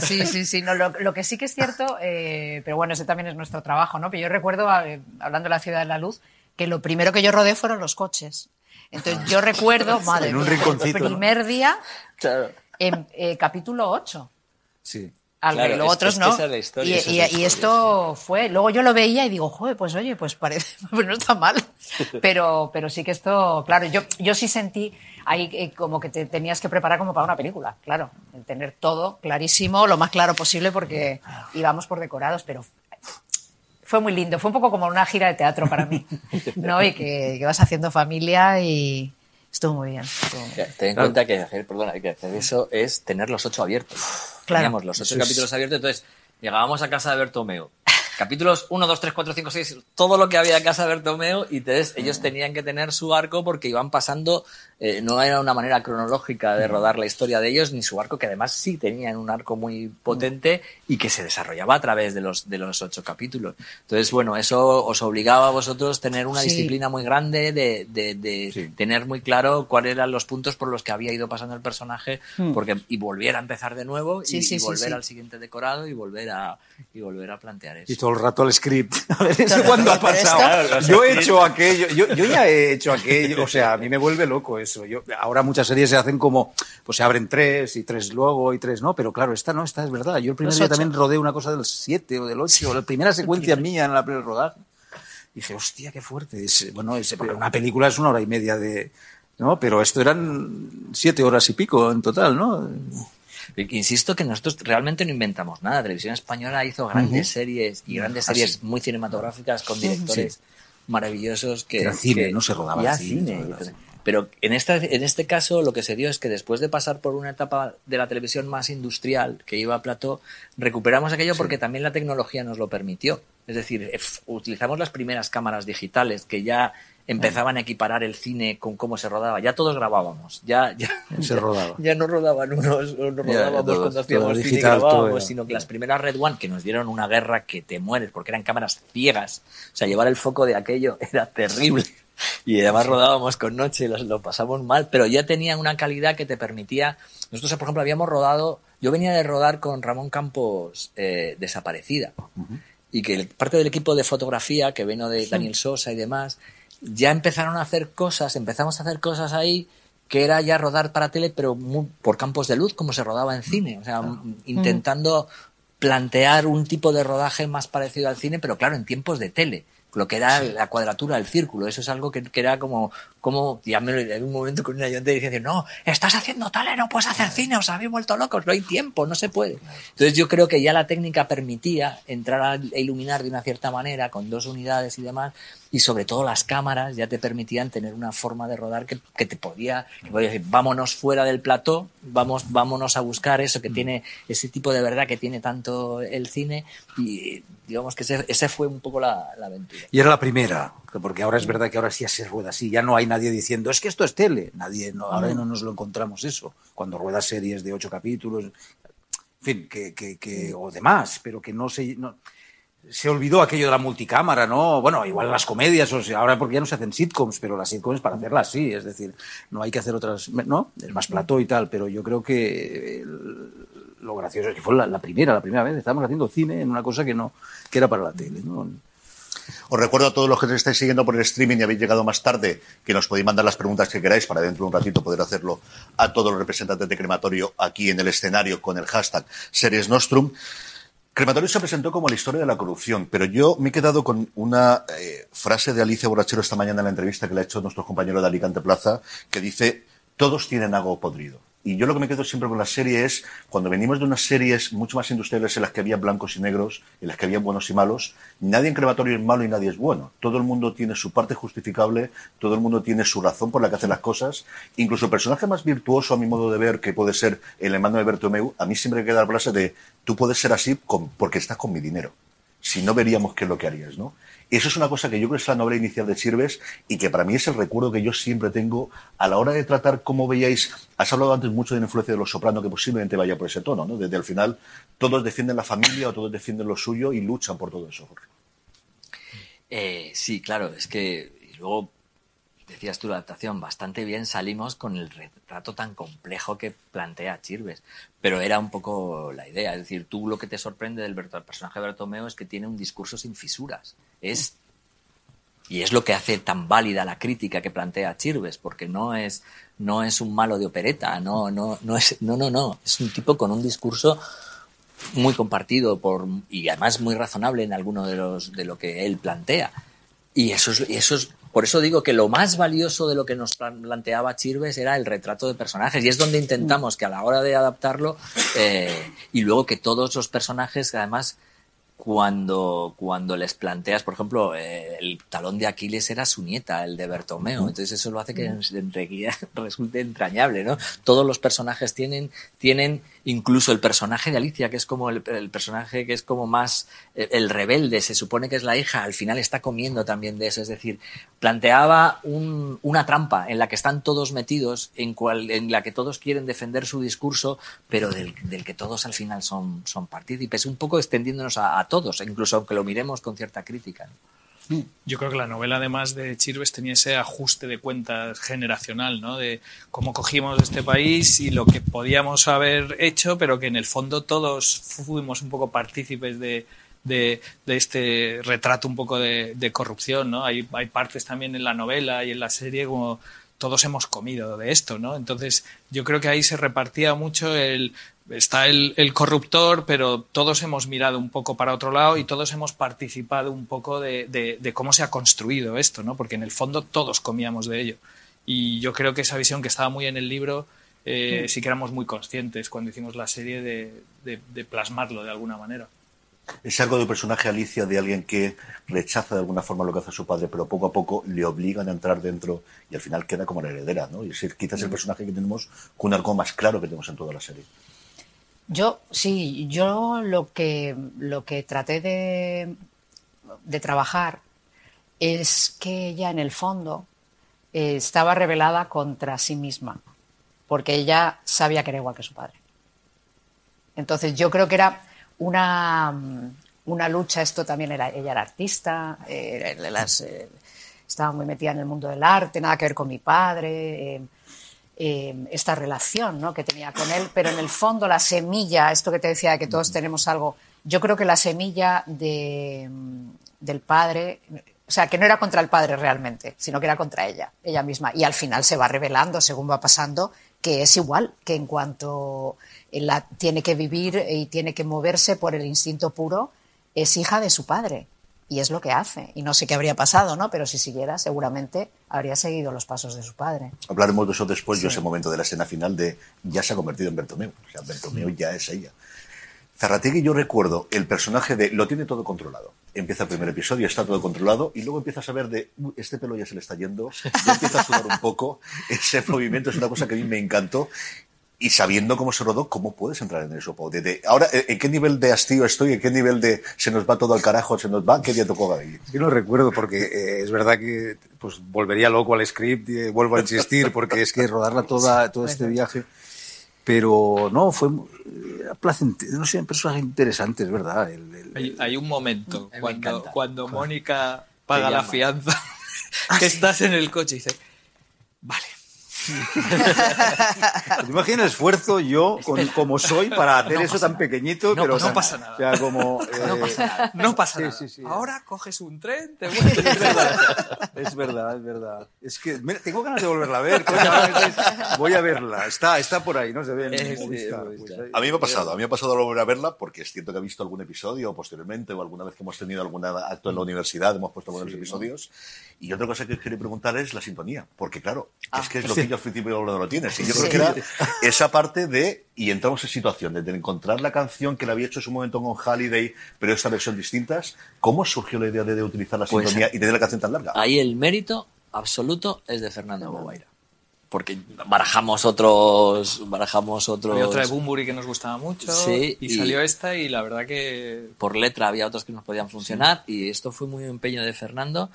Sí, sí, sí. No, lo, lo que sí que es cierto, eh, pero bueno, ese también es nuestro trabajo, ¿no? Pero yo recuerdo, eh, hablando de la ciudad de la luz, que lo primero que yo rodé fueron los coches. Entonces yo recuerdo, madre, en un rinconcito, el primer día, claro. en eh, capítulo 8. Sí. Al claro, los otros es, no. Es la historia, y, y, y, esto fue. Luego yo lo veía y digo, joder, pues oye, pues parece, pues no está mal. Pero, pero sí que esto, claro, yo, yo sí sentí ahí eh, como que te tenías que preparar como para una película, claro. Tener todo clarísimo, lo más claro posible, porque íbamos por decorados, pero fue muy lindo. Fue un poco como una gira de teatro para mí, ¿no? Y que, que vas haciendo familia y, Estuvo muy bien. Estuvo muy bien. Ten en claro. cuenta que hacer, perdona, que hacer eso es tener los ocho abiertos. Claro. Teníamos los ocho eso capítulos es... abiertos, entonces llegábamos a casa de Bertomeo. Capítulos 1, 2, 3, 4, 5, 6, todo lo que había en casa de Bertomeo y entonces ellos tenían que tener su arco porque iban pasando, eh, no era una manera cronológica de rodar la historia de ellos, ni su arco, que además sí tenían un arco muy potente y que se desarrollaba a través de los, de los ocho capítulos. Entonces, bueno, eso os obligaba a vosotros tener una sí. disciplina muy grande, de, de, de sí. tener muy claro cuáles eran los puntos por los que había ido pasando el personaje mm. porque, y volver a empezar de nuevo sí, y, y, volver al siguiente decorado y volver a, y volver a plantear eso. Y todo el rato el script. A ver, ¿eso cuándo ha pasado? Claro, yo he hecho aquello, yo, yo, ya he hecho aquello, o sea, a mí me vuelve loco eso. Yo, ahora muchas series se hacen como, pues se abren tres y tres luego y tres no, pero claro, esta no, esta es verdad. Yo el primer día también rodé una cosa del siete o del ocho, la primera secuencia mía en la primera rodaje. Dije, hostia, qué fuerte. Es, bueno, es, una película es una hora y media de, ¿no? Pero esto eran siete horas y pico en total, ¿no? Insisto que nosotros realmente no inventamos nada. La televisión española hizo grandes uh -huh. series y grandes ah, series muy cinematográficas con directores sí. maravillosos que. Era cine, que, no se rodaba ya cine. cine. Pero en, esta, en este caso lo que se dio es que después de pasar por una etapa de la televisión más industrial que iba a plató, recuperamos aquello sí. porque también la tecnología nos lo permitió. Es decir, utilizamos las primeras cámaras digitales que ya empezaban a equiparar el cine con cómo se rodaba. Ya todos grabábamos, ya, ya, Se ya- rodaba. ya no rodaban unos, no rodábamos todo- cuando hacíamos cine digital, grabábamos, sino que las primeras Red One que nos dieron una guerra que te mueres porque eran cámaras ciegas. O sea, llevar el foco de aquello era terrible. Y además rodábamos con noche, los- lo pasamos mal, pero ya tenían una calidad que te permitía. Nosotros, por ejemplo, habíamos rodado. Yo venía de rodar con Ramón Campos eh, Desaparecida. Y que parte del equipo de fotografía, que vino de Daniel Sosa y demás, ya empezaron a hacer cosas, empezamos a hacer cosas ahí que era ya rodar para tele, pero muy- por campos de luz, como se rodaba en cine. O sea, m- intentando plantear un tipo de rodaje más parecido al cine, pero claro, en tiempos de tele. Lo que era la cuadratura del círculo. Eso es algo que, que era como, como, ya me lo en un momento con un ayudante diciendo, no, estás haciendo tele, no puedes hacer cine, os habéis vuelto locos, no hay tiempo, no se puede. Entonces yo creo que ya la técnica permitía entrar a a iluminar de una cierta manera, con dos unidades y demás, y sobre todo las cámaras ya te permitían tener una forma de rodar que, que te podía, que podía decir, vámonos fuera del plató, vamos, vámonos a buscar eso que tiene, ese tipo de verdad que tiene tanto el cine, y digamos que ese, ese fue un poco la, la aventura. Y era la primera, porque ahora es verdad que ahora sí se rueda así, ya no hay nadie diciendo, es que esto es tele, nadie, no, ahora no. nos lo encontramos eso, cuando ruedas series de ocho capítulos, en fin, que, que, que o demás, pero que no se... No, se olvidó aquello de la multicámara, ¿no? Bueno, igual las comedias, o sea, ahora porque ya no se hacen sitcoms, pero las sitcoms para hacerlas sí, es decir, no hay que hacer otras, ¿no? Es más plató y tal, pero yo creo que el- lo gracioso es que fue la, primera, la primera vez, estábamos haciendo cine en una cosa que no, que era para la tele. Os recuerdo a todos los que nos estáis siguiendo por el streaming y habéis llegado más tarde que nos podéis mandar las preguntas que queráis para dentro de un ratito poder hacerlo a todos los representantes de Crematorio aquí en el escenario con el hashtag Series Nostrum. Crematorio se presentó como la historia de la corrupción, pero yo me he quedado con una eh, frase de Alicia Borrachero esta mañana en la entrevista que le ha hecho nuestro compañero de Alicante Plaza, que dice, todos tienen algo podrido. Y yo lo que me quedo siempre con la serie es, cuando venimos de unas series mucho más industriales en las que había blancos y negros, en las que había buenos y malos, nadie en crematorio es malo y nadie es bueno. Todo el mundo tiene su parte justificable, todo el mundo tiene su razón por la que hace las cosas. Incluso el personaje más virtuoso, a mi modo de ver, que puede ser el hermano de Bertomeu, a mí siempre me queda la frase de, tú puedes ser así porque estás con mi dinero. Si no veríamos qué es lo que harías, ¿no? Eso es una cosa que yo creo que es la novela inicial de Sirves y que para mí es el recuerdo que yo siempre tengo a la hora de tratar, como veíais, has hablado antes mucho de la influencia de los sopranos que posiblemente vaya por ese tono, ¿no? Desde el final, todos defienden la familia o todos defienden lo suyo y luchan por todo eso. Eh, sí, claro, es que y luego decías tú la adaptación, bastante bien salimos con el retrato tan complejo que plantea Chirves, pero era un poco la idea, es decir, tú lo que te sorprende del del personaje de Bertomeo es que tiene un discurso sin fisuras, y es lo que hace tan válida la crítica que plantea Chirves, porque no es no es un malo de opereta, no no no es no no no, es un tipo con un discurso muy compartido por y además muy razonable en alguno de los de lo que él plantea. Y eso es, eso es por eso digo que lo más valioso de lo que nos plan- planteaba Chirves era el retrato de personajes y es donde intentamos que a la hora de adaptarlo eh, y luego que todos los personajes además cuando, cuando les planteas, por ejemplo, eh, el talón de Aquiles era su nieta, el de Bertomeo, entonces eso lo hace que resulte entrañable, ¿no? Todos los personajes tienen, tienen, incluso el personaje de Alicia, que es como el, personaje que es como más eh, el rebelde, se supone que es la hija, al final está comiendo también de eso, es decir, planteaba un- una trampa en la que están todos metidos, en, cual, en la que todos quieren defender su discurso, pero del, del que todos al final son, son partícipes, un poco extendiéndonos a, a todos, incluso aunque lo miremos con cierta crítica. ¿no? Yo creo que la novela, además de Chirves, tenía ese ajuste de cuentas generacional, ¿no? De cómo cogimos este país y lo que podíamos haber hecho, pero que en el fondo todos fuimos un poco partícipes de, de, de este retrato un poco de, de corrupción, ¿no? Hay, hay partes también en la novela y en la serie como todos hemos comido de esto, ¿no? Entonces yo creo que ahí se repartía mucho el está el, el corruptor, pero todos hemos mirado un poco para otro lado y todos hemos participado un poco de, de- de cómo se ha construido esto, ¿no? Porque en el fondo todos comíamos de ello. Y yo creo que esa visión que estaba muy en el libro, eh, sí que éramos muy conscientes cuando hicimos la serie de, de- de plasmarlo de alguna manera. Es algo de un personaje Alicia, de alguien que rechaza de alguna forma lo que hace su padre, pero poco a poco le obligan a entrar dentro y al final queda como la heredera, ¿no? Y es decir, quizás el personaje que tenemos con un arco más claro que tenemos en toda la serie. Yo, sí, yo lo que, lo que traté de, de trabajar es que ella en el fondo eh, estaba rebelada contra sí misma, porque ella sabía que era igual que su padre. Entonces yo creo que era una, una lucha, esto también era, ella era artista, eh, eh, estaba muy metida en el mundo del arte, nada que ver con mi padre, eh, eh, esta relación ¿no? que tenía con él, pero en el fondo la semilla, esto que te decía de que todos tenemos algo, yo creo que la semilla de, del padre, o sea, que no era contra el padre realmente, sino que era contra ella, ella misma, y al final se va revelando, según va pasando, que es igual, que en cuanto la tiene que vivir y tiene que moverse por el instinto puro, es hija de su padre. Y es lo que hace. Y no sé qué habría pasado, ¿no? Pero si siguiera, seguramente habría seguido los pasos de su padre. Hablaremos de eso después, yo ese momento de la escena final de ya se ha convertido en Bertomeu. O sea, Bertomeu ya es ella. Zarrategui, yo recuerdo el personaje de lo tiene todo controlado. Empieza el primer episodio, está todo controlado, y luego empiezas a ver de "Uy, este pelo ya se le está yendo, ya empieza a sudar un poco. Ese movimiento es una cosa que a mí me encantó. Y sabiendo cómo se rodó, ¿cómo puedes entrar en eso? Pau? De- de- ahora, ¿en qué nivel de hastío estoy? ¿En qué nivel de se nos va todo al carajo? ¿Se nos va? ¿Qué día tocó ahí? Yo no recuerdo porque eh, es verdad que pues volvería loco al script y eh, vuelvo a insistir porque es que rodarla toda todo este viaje pero no fue eh, placentero no sé un personaje interesante es verdad El- el- Hay, hay un momento me cuando, cuando Mónica paga la fianza, que estás en el coche y dice, vale, ¿Te imaginas el esfuerzo yo con, como soy para hacer No eso pasa tan nada. pequeñito No, pero no tan- pasa nada. o sea como no eh, pasa nada, no pasa sí, nada. sí, sí. Ahora coges un tren, te vuelves. es verdad, es verdad, es verdad. Es que mira, tengo ganas de volverla a ver. voy a verla. Está, está por ahí, no se ve. Eh, pues. A mí me ha pasado, a mí me ha pasado volver a verla porque es cierto que he visto algún episodio posteriormente o alguna vez que hemos tenido algún acto en la universidad, hemos puesto algunos episodios. Y otra cosa que os quería preguntar es la sintonía, porque claro, es que es lo que yo al principio no lo tienes. Y yo creo que era esa parte de, y entramos en situación de, de encontrar la canción que la había hecho en su momento con Halliday, pero esta versión distintas. ¿Cómo surgió la idea de, de utilizar la Pues, sintonía y tener la canción tan larga? Ahí el mérito absoluto es de Fernando Bobaira. Porque barajamos otros. Barajamos otros. Había otra de Bumburi que nos gustaba mucho Sí, y, y- salió esta y la verdad que Por letra había otros que nos podían funcionar y esto fue muy empeño de Fernando.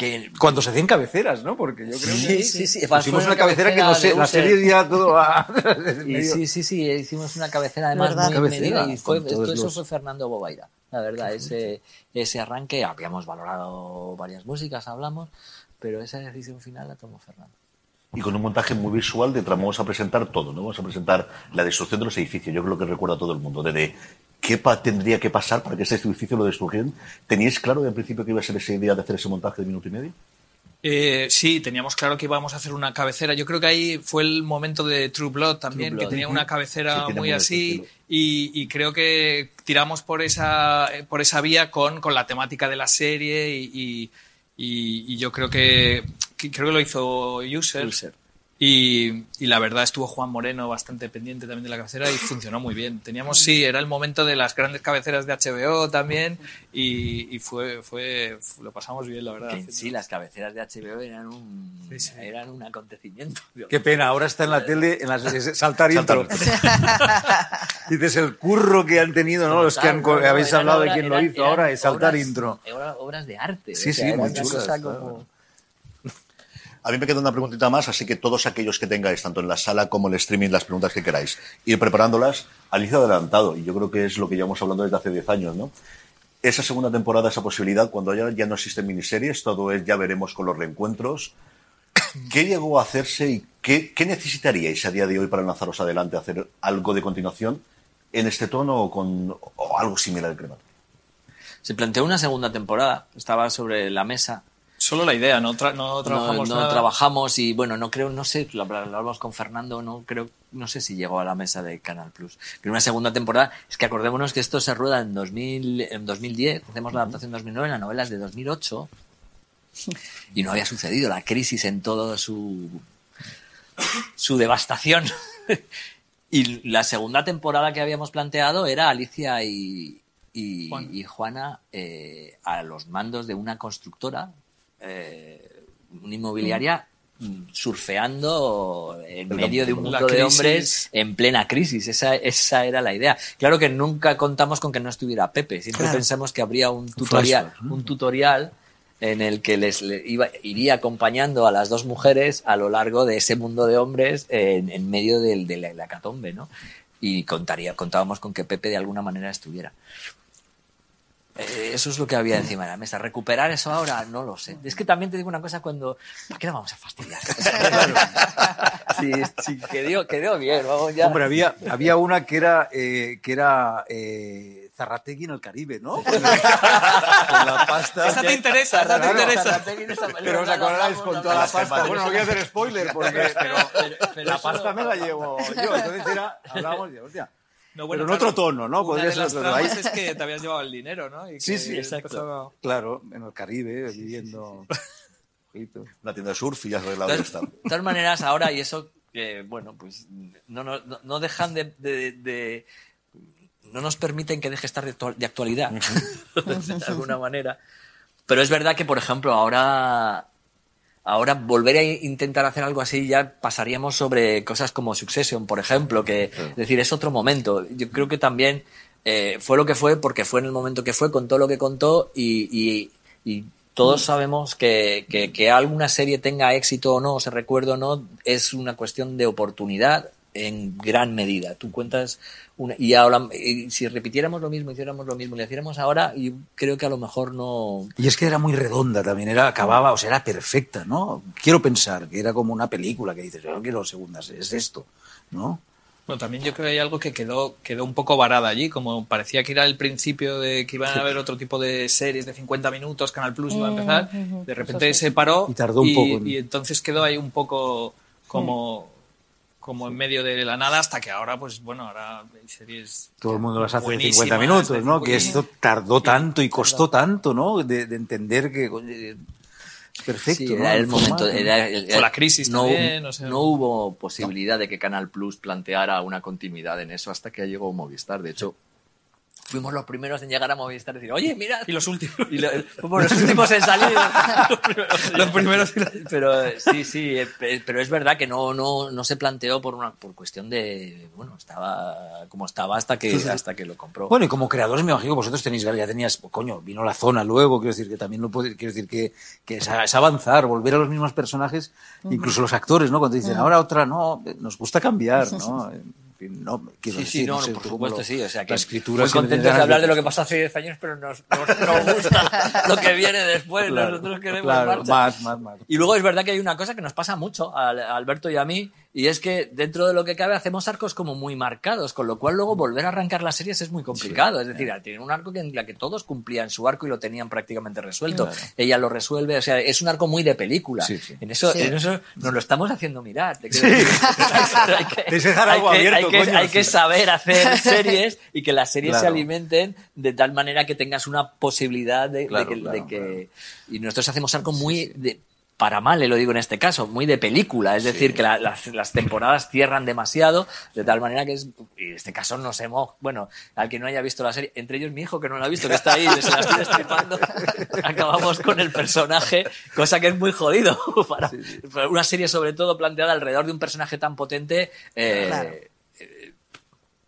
Que Cuando se hacían cabeceras, ¿no? Porque yo creo que Sí, sí, Fue una cabecera que no sé, la serie ya todo. Y sí, sí, sí, hicimos una cabecera además ¿Verdad? muy Cabecera, medida y fue, esto- eso los- fue Fernando Bobaira. La verdad, ese, ese arranque, habíamos valorado varias músicas, hablamos, pero esa decisión final la tomó Fernando. y con un montaje muy visual de vamos a presentar todo, ¿no? Vamos a presentar la destrucción de los edificios. Yo creo que recuerda a todo el mundo. Desde qué tendría que pasar para que ese edificio lo destruyeran. ¿Teníais claro de principio que iba a ser esa idea de hacer ese montaje de minuto y medio? Eh, sí, teníamos claro que íbamos a hacer una cabecera. Yo creo que ahí fue el momento de True Blood también, True Blood. que tenía una cabecera muy así. Y, y creo que tiramos por esa, por esa vía con, con la temática de la serie. Y, y- y- y yo creo que, que- creo que lo hizo User. User. Y, y la verdad estuvo Juan Moreno bastante pendiente también de la cabecera y funcionó muy bien. Teníamos, sí, era el momento de las grandes cabeceras de HBO también y, y fue, fue, lo pasamos bien, la verdad. Sí las cabeceras de HBO eran un, Sí, sí. eran un acontecimiento. Qué pena, ahora está en la tele, en las, saltar intro. Dices el curro que han tenido, ¿no? Los que han, no, habéis hablado de obra- quién lo eran- hizo ahora, eran es saltar obras- intro. obra- Obras de arte. Sí, o sea, sí, muy chulas, cosa claro. como- A mí me queda una preguntita más, así que todos aquellos que tengáis, tanto en la sala como en el streaming, las preguntas que queráis, ir preparándolas. Alicia adelantado, y yo creo que es lo que llevamos hablando desde hace 10 años, ¿no? Esa segunda temporada, esa posibilidad, cuando ya, ya no existen miniseries, todo es ya veremos con los reencuentros. ¿Qué llegó a hacerse y qué, qué necesitaríais a día de hoy para lanzaros adelante, hacer algo de continuación en este tono o, con, o algo similar al crematorio? Se planteó una segunda temporada, estaba sobre la mesa. Solo la idea, no, tra- no No, trabajamos no nada. trabajamos y bueno, no creo, no sé, lo hablamos con Fernando, no creo, no sé si llegó a la mesa de Canal Plus. Pero una segunda temporada, es que acordémonos que esto se rueda en 2000, en 2010, hacemos la adaptación en 2009, la novela es de 2008 y no había sucedido la crisis en todo su su devastación. y la segunda temporada que habíamos planteado era Alicia y, y, Juan. y Juana eh, a los mandos de una constructora, eh, una inmobiliaria, mm, surfeando en medio de un mundo de hombres en plena crisis. Esa, esa era la idea. Claro que nunca contamos con que no estuviera Pepe. Siempre Claro. pensamos que habría un tutorial, un tutorial en el que les le iba, iría acompañando a las dos mujeres a lo largo de ese mundo de hombres en, en medio del, de la, la hecatombe, ¿no? Y contaría, contábamos con que Pepe de alguna manera estuviera. Eh, Eso es lo que había encima de la mesa. ¿Recuperar eso ahora? No lo sé. Es que también te digo una cosa cuando... ¿Para qué la vamos a fastidiar? sí, sí, quedó, quedó bien. Vamos ya. Hombre, había, había una que era, eh, que era eh, Zarrategui en el Caribe, ¿no? Con la, la pasta. Esa te interesa, esa te interesa. Pero os acordáis con toda la pasta. Bueno, no quiero hacer spoiler porque pero, pero la eso- pasta me la llevo yo. Entonces era, hablábamos de, hostia. No, Pero en otro tono, ¿no? Una de las tramas es que te habías llevado el dinero, ¿no? Y Sí, sí, exacto. Claro, en el Caribe, viviendo. Una tienda de surf y ya has arreglado. De todas maneras, ahora, y eso, que bueno, pues no, no, no- dejan de, de- de- No nos permiten que deje estar de actualidad, de alguna manera. Pero es verdad que, por ejemplo, ahora. Ahora volver a intentar hacer algo así ya pasaríamos sobre cosas como Succession, por ejemplo, que es decir, es otro momento. Yo creo que también eh, fue lo que fue porque fue en el momento que fue, contó lo que contó y, y- y todos sabemos que, que, que alguna serie tenga éxito o no, o se recuerde o no, es una cuestión de oportunidad en gran medida. Tú cuentas una, y ahora y si repitiéramos lo mismo, hiciéramos lo mismo, le hiciéramos ahora, y creo que a lo mejor no. Y es que era muy redonda también, era, acababa, o sea, era perfecta, ¿no? Quiero pensar que era como una película que dices, yo no quiero segundas, es esto, ¿no? Bueno, también yo creo que hay algo que quedó, quedó un poco varada allí, como parecía que era el principio de que iban a haber otro tipo de series de 50 minutos, Canal Plus iba a empezar, de repente se paró Y tardó un poco en- y entonces quedó ahí un poco como, como en medio de la nada hasta que ahora, pues bueno, ahora hay series Todo el mundo las hace de buenísimas, 50 minutos, ¿no? Que 50. esto tardó tanto y costó tanto, ¿no? De, de entender que perfecto. Sí, ¿no? era el momento. Era el- O la crisis no, también, o sea. no hubo posibilidad de que Canal Plus planteara una continuidad en eso hasta que llegó Movistar. De hecho, fuimos los primeros en llegar a Movistar y decir, oye, mira. Y los últimos. Y lo- fuimos los últimos en salir. Los primeros. Pero sí, sí, eh, pe- pero es verdad que no, no, no se planteó por una por cuestión de bueno, estaba como estaba hasta que hasta que lo compró. Bueno, y como creadores me imagino que vosotros tenéis, ya tenías, pues, coño, vino la zona luego, quiero decir que también lo puede, quiero decir que, que es, es avanzar, volver a los mismos personajes, incluso los actores, ¿no? Cuando dicen, ahora otra, no, nos gusta cambiar, ¿no? No, quiero Sí, decir, sí, no, no, sé, por supuesto, lo- sí. O sea, que la escritura muy contentos de hablar de lo que pasó hace 10 años, pero nos, nos, nos gusta lo que viene después. Claro, Nosotros queremos claro, más, más, más. Y luego es verdad que hay una cosa que nos pasa mucho a Alberto y a mí, y es que dentro de lo que cabe hacemos arcos como muy marcados, con lo cual luego volver a arrancar las series es muy complicado. es decir, tienen un arco que en la que todos cumplían su arco y lo tenían prácticamente resuelto. Ella lo resuelve, o sea, es un arco muy de película. Sí, sí. En, eso, Sí. en eso nos lo estamos haciendo mirar. te. Hay que- saber hacer series y que las series se alimenten de tal manera que tengas una posibilidad de, de Claro, que, de claro, que- y nosotros hacemos algo muy de- para mal, eh, lo digo en este caso, muy de película, es decir, que la- las, las temporadas cierran demasiado, de tal manera que es, y en este caso nos hemos, bueno, al que no haya visto la serie, entre ellos mi hijo que no la ha visto, que está ahí, se la estoy destripando, acabamos con el personaje, cosa que es muy jodido, para, para una serie sobre todo planteada alrededor de un personaje tan potente, eh, Claro. eh,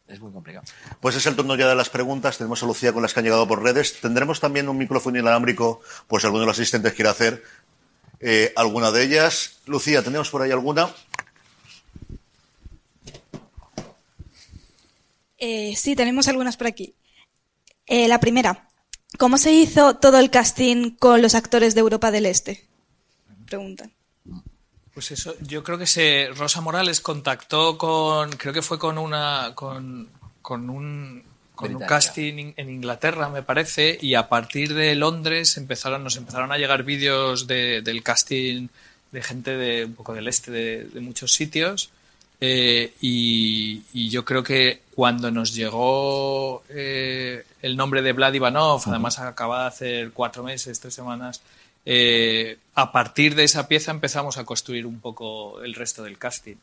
es muy complicado. Pues es el turno ya de las preguntas. Tenemos a Lucía con las que han llegado por redes. Tendremos también un micrófono inalámbrico, por si alguno de los asistentes quiere hacer eh, alguna de ellas. Lucía, ¿tenemos por ahí alguna? Eh, sí, tenemos algunas por aquí. Eh, la primera, ¿cómo se hizo todo el casting con los actores de Europa del Este? Preguntan. Pues eso, yo creo que se Rosa Morales contactó con, creo que fue con una, con, con un, con un Británica. casting in- en Inglaterra, me parece, y a partir de Londres empezaron, nos empezaron a llegar vídeos de- del casting de gente de un poco del este de, de muchos sitios. eh, y, y yo creo que cuando nos llegó eh, el nombre de Vlad Ivanov, además acaba de hacer cuatro meses, tres semanas, eh, a partir de esa pieza empezamos a construir un poco el resto del casting.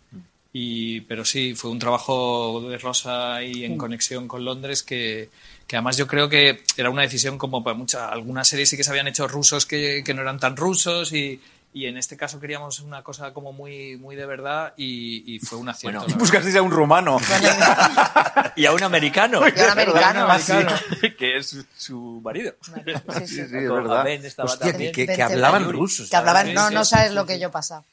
Y, pero sí, fue un trabajo de Rosa ahí en conexión con Londres que, que además yo creo que era una decisión como para muchas, algunas series sí que se habían hecho rusos que, que no eran tan rusos y, y en este caso queríamos una cosa como muy, muy de verdad y, y fue un acierto. Bueno. Buscasteis a un rumano. Y a un americano. Y a un americano. Ah, sí, que es su, marido. Sí, sí. Sí, es verdad. Hostia, que, que- que hablaban ven. ruso. Que hablaban, Sí, no, sí, no sí, sabes sí, lo sí. que yo pasaba.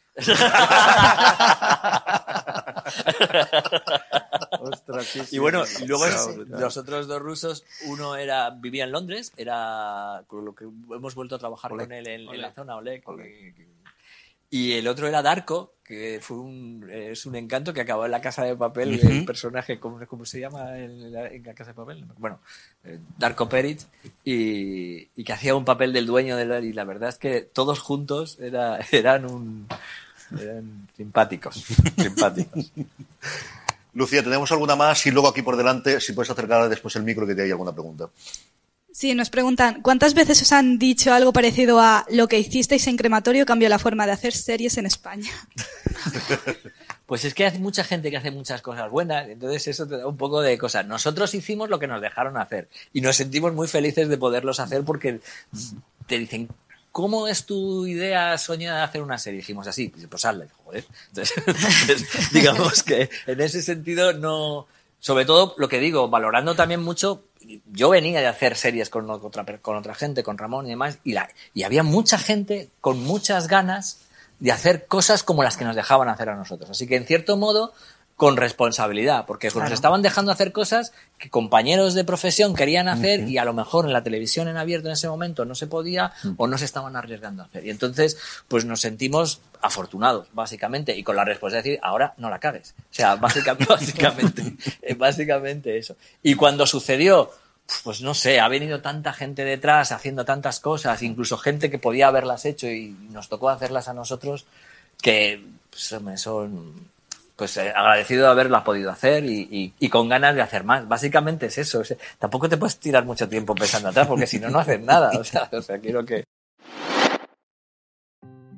Ostras, sí, sí. Y bueno, y luego Sí, sí. los otros dos rusos, uno era vivía en Londres, era con lo que hemos vuelto a trabajar Oleg. con él en, la zona, Oleg. Y el otro era Darko, que fue un, es un encanto que acabó en la casa de papel, el personaje, ¿cómo, cómo se llama en la, en la casa de papel? Bueno, eh, Darko Peric, y, y que hacía un papel del dueño de la, y la verdad es que todos juntos era, eran un eran simpáticos, simpáticos. Lucía, ¿tenemos alguna más? Y luego aquí por delante, si puedes acercar después el micro que te hay alguna pregunta. Sí, nos preguntan, ¿cuántas veces os han dicho algo parecido a lo que hicisteis en crematorio cambió la forma de hacer series en España? Pues es que hay mucha gente que hace muchas cosas buenas, entonces eso te da un poco de cosas. Nosotros hicimos lo que nos dejaron hacer y nos sentimos muy felices de poderlos hacer porque te dicen, ¿cómo es tu idea soñada de hacer una serie? dijimos así, pues hazla, joder. Entonces, entonces, digamos que en ese sentido no... Sobre todo, lo que digo, valorando también mucho, yo venía de hacer series con otra, con otra gente, con Ramón y demás, y, la, y había mucha gente con muchas ganas de hacer cosas como las que nos dejaban hacer a nosotros. Así que, en cierto modo, con responsabilidad, porque nos estaban dejando hacer cosas que compañeros de profesión querían hacer y a lo mejor en la televisión en abierto en ese momento no se podía o no se estaban arriesgando a hacer. Y entonces, pues nos sentimos afortunados, básicamente, y con la respuesta de decir, ahora no la cagues. O sea, básicamente, básicamente, eh, básicamente eso. Y cuando sucedió, pues no sé, ha venido tanta gente detrás haciendo tantas cosas, incluso gente que podía haberlas hecho y nos tocó hacerlas a nosotros, que pues, son pues eh, agradecido de podido hacer y, y- y con ganas de hacer más. Básicamente es eso. o sea, tampoco te puedes tirar mucho tiempo pensando atrás, porque si no, no haces nada. O sea, o sea, quiero que...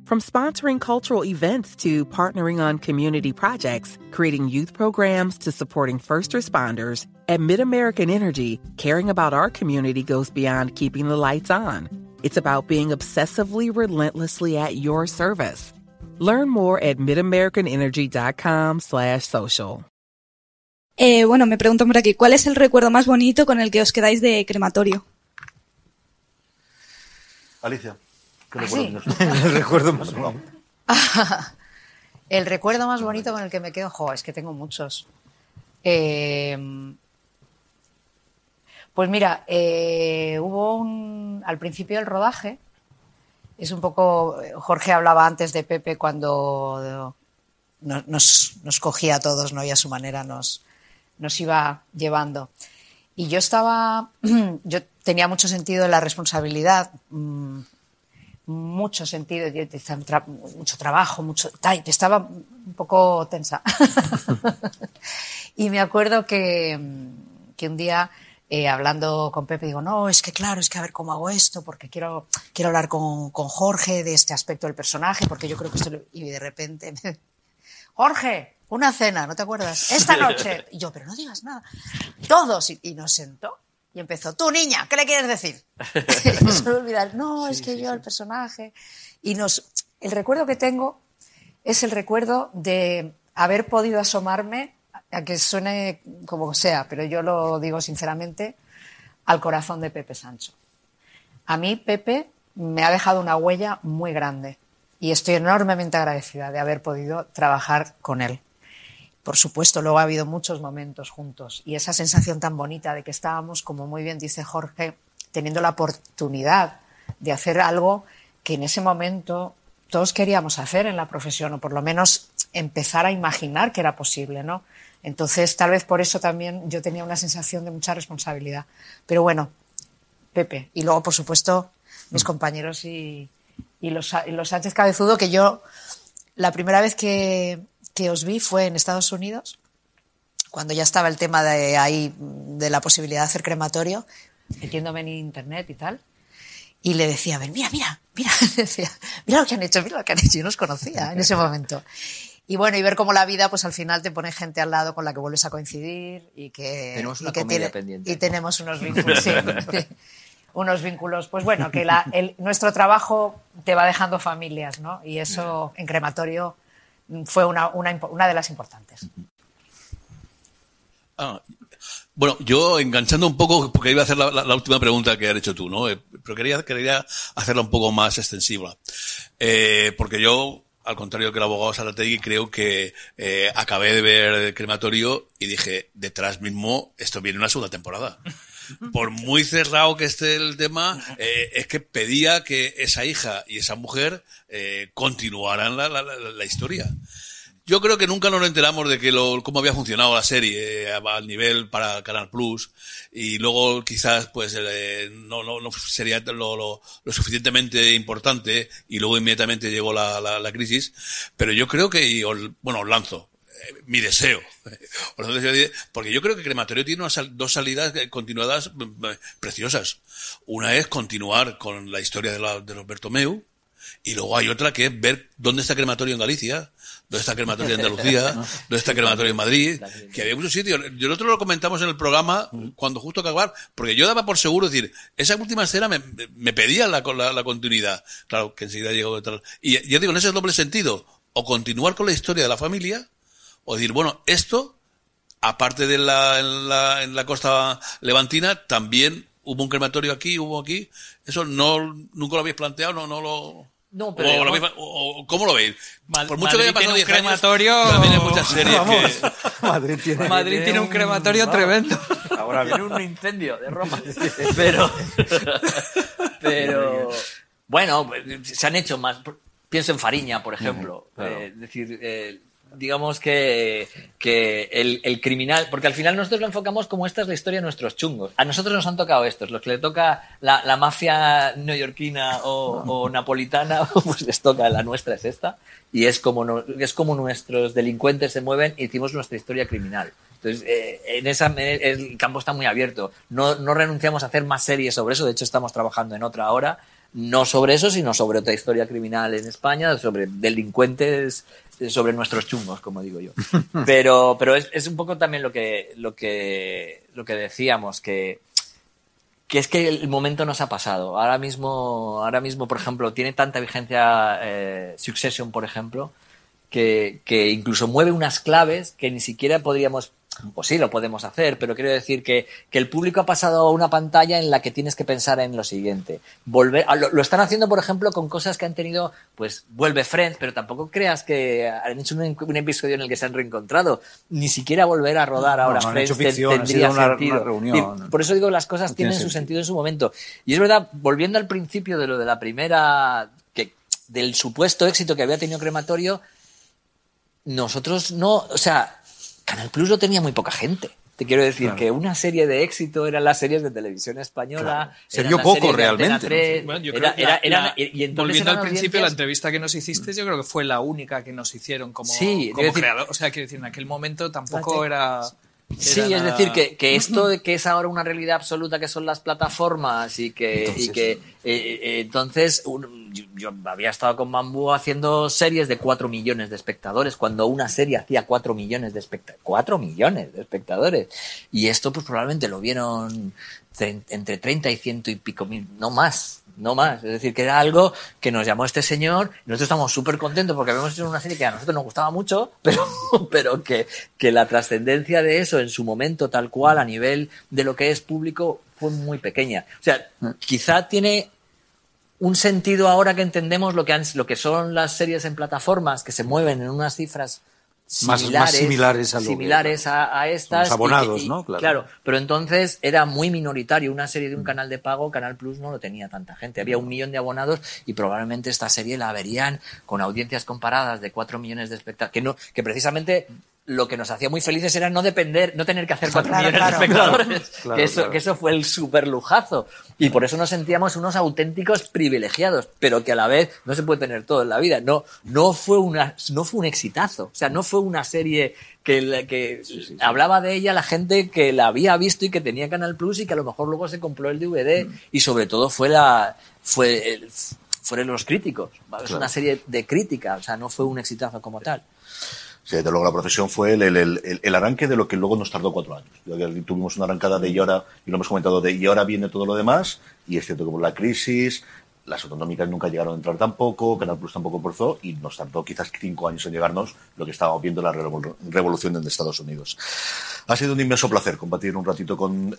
From sponsoring cultural events to partnering on community projects, creating youth programs to supporting first responders, at MidAmerican Energy, caring about our community goes beyond keeping the lights on. It's about being obsessively relentlessly at your service. Learn more at midamericanenergy.com slash social. Eh, bueno, me preguntan por aquí, ¿cuál es el recuerdo más bonito con el que os quedáis de crematorio? Alicia, ¿qué ¿Ah, recuerdo sí? El recuerdo más bonito. El recuerdo más bonito con el que me quedo, jo, es que tengo muchos. Eh, pues mira, eh, hubo un, al principio del rodaje, es un poco, Jorge hablaba antes de Pepe cuando no- nos, cogía a todos, ¿no? Y a su manera nos, iba llevando. Y yo estaba, yo tenía mucho sentido de la responsabilidad, mm, mucho sentido, mucho trabajo, mucho, estaba un poco tensa. y me acuerdo que, que un día, eh, hablando con Pepe, digo, no, es que claro, es que a ver cómo hago esto, porque quiero, quiero hablar con, con Jorge de este aspecto del personaje, porque yo creo que esto... lo-". Y de repente, me- Jorge, una cena, ¿no te acuerdas? Esta noche. Y yo, pero no digas nada. Todos. Y, y nos sentó. Y empezó, tú niña, ¿qué le quieres decir? Me olvidar, no, es que yo, el personaje. Y nos, el recuerdo que tengo es el recuerdo de haber podido asomarme, a que suene como sea, pero yo lo digo sinceramente, al corazón de Pepe Sancho. A mí, Pepe me ha dejado una huella muy grande y estoy enormemente agradecida de haber podido trabajar con él. Por supuesto, luego ha habido muchos momentos juntos y esa sensación tan bonita de que estábamos, como muy bien dice Jorge, teniendo la oportunidad de hacer algo que en ese momento todos queríamos hacer en la profesión o por lo menos empezar a imaginar que era posible, ¿no? Entonces, tal vez por eso también yo tenía una sensación de mucha responsabilidad. Pero bueno, Pepe. Y luego, por supuesto, mis compañeros y, y los, y los Sánchez Cabezudo, que yo la primera vez que, que os vi fue en Estados Unidos, cuando ya estaba el tema de ahí, de la posibilidad de hacer crematorio, metiéndome en internet y tal. Y le decía, a ver, mira, mira, mira, decía, mira lo que han hecho, mira lo que han hecho. Yo no os conocía en ese momento. Y bueno, y ver cómo la vida, pues al final te pone gente al lado con la que vuelves a coincidir y que. Tenemos una y que tiene- pendiente. Y tenemos unos vínculos, sí. unos vínculos. Pues bueno, que la- el- nuestro trabajo te va dejando familias, ¿no? Y eso en crematorio fue una, una, de las importantes. Ah, bueno, yo enganchando un poco, porque iba a hacer la, la- la última pregunta que has hecho tú, ¿no? Eh, Pero quería, quería hacerla un poco más extensiva. Eh, porque yo, al contrario que el abogado Sarategui, creo que eh, acabé de ver el crematorio y dije, detrás mismo, esto viene una segunda temporada. Por muy cerrado que esté el tema, eh, es que pedía que esa hija y esa mujer eh, continuaran la, la- la- la historia. Yo creo que nunca nos enteramos de que lo, cómo había funcionado la serie eh, al nivel para Canal Plus y luego quizás pues eh, no, no, sería lo, lo, suficientemente importante y luego inmediatamente llegó la, la, la crisis. Pero yo creo que, y bueno, os lanzo eh, mi deseo. Porque yo creo que Crematorio tiene dos salidas eh, continuadas mm, preciosas. Una es continuar con la historia de, la, de los Bertomeu, y luego hay otra que es ver dónde está crematorio en Galicia, dónde está crematorio en Andalucía, dónde está crematorio en Madrid, que había muchos sitios. Nosotros lo comentamos en el programa cuando justo acabar, porque yo daba por seguro decir, esa última escena me, me pedía la, la, la continuidad. Claro, que enseguida llegó detrás. Y yo digo, en ese doble sentido, o continuar con la historia de la familia, o decir, bueno, esto, aparte de la, en la, en la costa levantina, también hubo un crematorio aquí, hubo aquí. Eso no, nunca lo habéis planteado, no, no lo... No, pero o, lo digamos- habéis- o- o- ¿Cómo lo veis? Por mucho Madrid que haya pasado tiene un 10 años, crematorio- también hay muchas series Vamos. que... Madrid tiene, Madrid tiene un crematorio tremendo. Ahora Tiene un incendio de Roma. Pero, pero, bueno, se han hecho más. Pienso en Fariña, por ejemplo. claro. Eh, es decir, eh, digamos que, que el, criminal, porque al final nosotros lo enfocamos como esta es la historia de nuestros chungos. A nosotros nos han tocado estos, los que le toca la, mafia neoyorquina o, napolitana, pues les toca la nuestra es esta. Y es como, es como nuestros delincuentes se mueven y hicimos nuestra historia criminal. Entonces, eh, en esa, el campo está muy abierto. No, no renunciamos a hacer más series sobre eso. De hecho, estamos trabajando en otra ahora. No sobre eso, sino sobre otra historia criminal en España, sobre delincuentes, sobre nuestros chungos, como digo yo. Pero, pero es, es un poco también lo que, lo que, lo que decíamos, que, que es que el momento nos ha pasado. Ahora mismo, ahora mismo, por ejemplo, tiene tanta vigencia eh, Succession, por ejemplo, que, que incluso mueve unas claves que ni siquiera podríamos, o sí lo podemos hacer, pero quiero decir que, que el público ha pasado a una pantalla en la que tienes que pensar en lo siguiente. Volver, ah, lo, lo están haciendo, por ejemplo, con cosas que han tenido, pues vuelve Friends, pero tampoco creas que han hecho un, un episodio en el que se han reencontrado. Ni siquiera volver a rodar ahora no Friends ficción, tendría una- sentido. una reunión. Por eso digo, las cosas No tiene tienen su sentido. sentido en su momento. Y es verdad, volviendo al principio de lo de la primera, que, del supuesto éxito que había tenido Crematorio, nosotros no, o sea, Canal Plus lo tenía muy poca gente. Te quiero decir Claro. que una serie de éxito eran las series de televisión española. Claro. Se vio poco realmente, ¿no? 3, Bueno, yo era- creo que la- era- eran- la- y- y entonces volviendo al principio, la entrevista que nos hiciste, yo creo que fue la única que nos hicieron como, Sí, como decir- creador. O sea, quiero decir, en aquel momento tampoco era. Sí, es decir, que, que esto que es ahora una realidad absoluta que son las plataformas y que, Entonces, y que eh, eh, entonces un- yo, yo había estado con Bambú haciendo series de 4 millones de espectadores, cuando una serie hacía 4 millones de espectadores. 4 millones de espectadores. Y esto pues probablemente lo vieron tre- entre 30 y ciento y pico mil, no más. No más, es decir, que era algo que nos llamó este señor nosotros estamos súper contentos porque habíamos hecho una serie que a nosotros nos gustaba mucho, pero, pero que, la trascendencia de eso en su momento tal cual a nivel de lo que es público fue muy pequeña. O sea, quizá tiene un sentido ahora que entendemos lo que, lo que son las series en plataformas que se mueven en unas cifras similares, más similares a lo que- similares a, a estas. Los abonados, y que- y- ¿no? Claro. Claro, pero entonces era muy minoritario. Una serie de un canal de pago, Canal Plus no lo tenía tanta gente. Había un millón de abonados y probablemente esta serie la verían con audiencias comparadas de cuatro millones de espectadores. Que, no, que precisamente lo que nos hacía muy felices era no depender, no tener que hacer cuatro Claro, millones claro. de espectadores. Claro, claro, que, eso, claro. que eso fue el super lujazo. Y por eso nos sentíamos unos auténticos privilegiados, pero que a la vez no se puede tener todo en la vida. No, no fue una, no fue un exitazo. O sea, no fue una serie que, que hablaba de ella la gente que la había visto y que tenía Canal Plus y que a lo mejor luego se compró el DVD y sobre todo fue la, fue el- fueron los críticos. Es una serie de crítica, o sea, no fue un exitazo como tal. Sí, desde luego la profesión fue el, el, el, el arranque de lo que luego nos tardó cuatro años. Tuvimos una arrancada de y ahora, y lo hemos comentado, de y ahora viene todo lo demás, y es cierto por la crisis, las autonómicas nunca llegaron a entrar tampoco, Canal Plus tampoco forzó y nos tardó quizás cinco años en llegarnos lo que estábamos viendo la revolución en Estados Unidos. Ha sido un inmenso placer compartir un ratito con,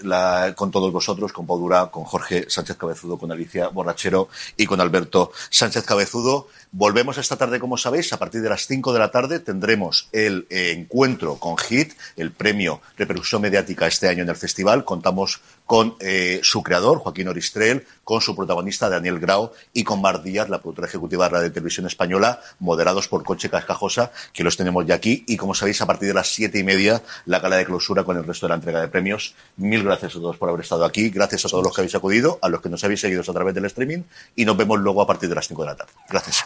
con todos vosotros, con Pau Dura, con Jorge Sánchez Cabezudo, con Alicia Borrachero y con Alberto Sánchez Cabezudo. Volvemos esta tarde, como sabéis, a partir de las 5 de la tarde tendremos el encuentro con HIT, el premio repercusión mediática este año en el festival. Contamos con eh, su creador, Joaquín Oristrel, con su protagonista, Daniel Grau, y con Mar Díaz, la productora ejecutiva de Radio Televisión Española, moderados por Conche Cascajosa, que los tenemos ya aquí. Y como sabéis, a partir de las siete y media, la gala de clausura con el resto de la entrega de premios. Mil gracias a todos por haber estado aquí. Gracias a todos los que habéis acudido, a los que nos habéis seguido a través del streaming. Y nos vemos luego a partir de las 5 de la tarde. Gracias.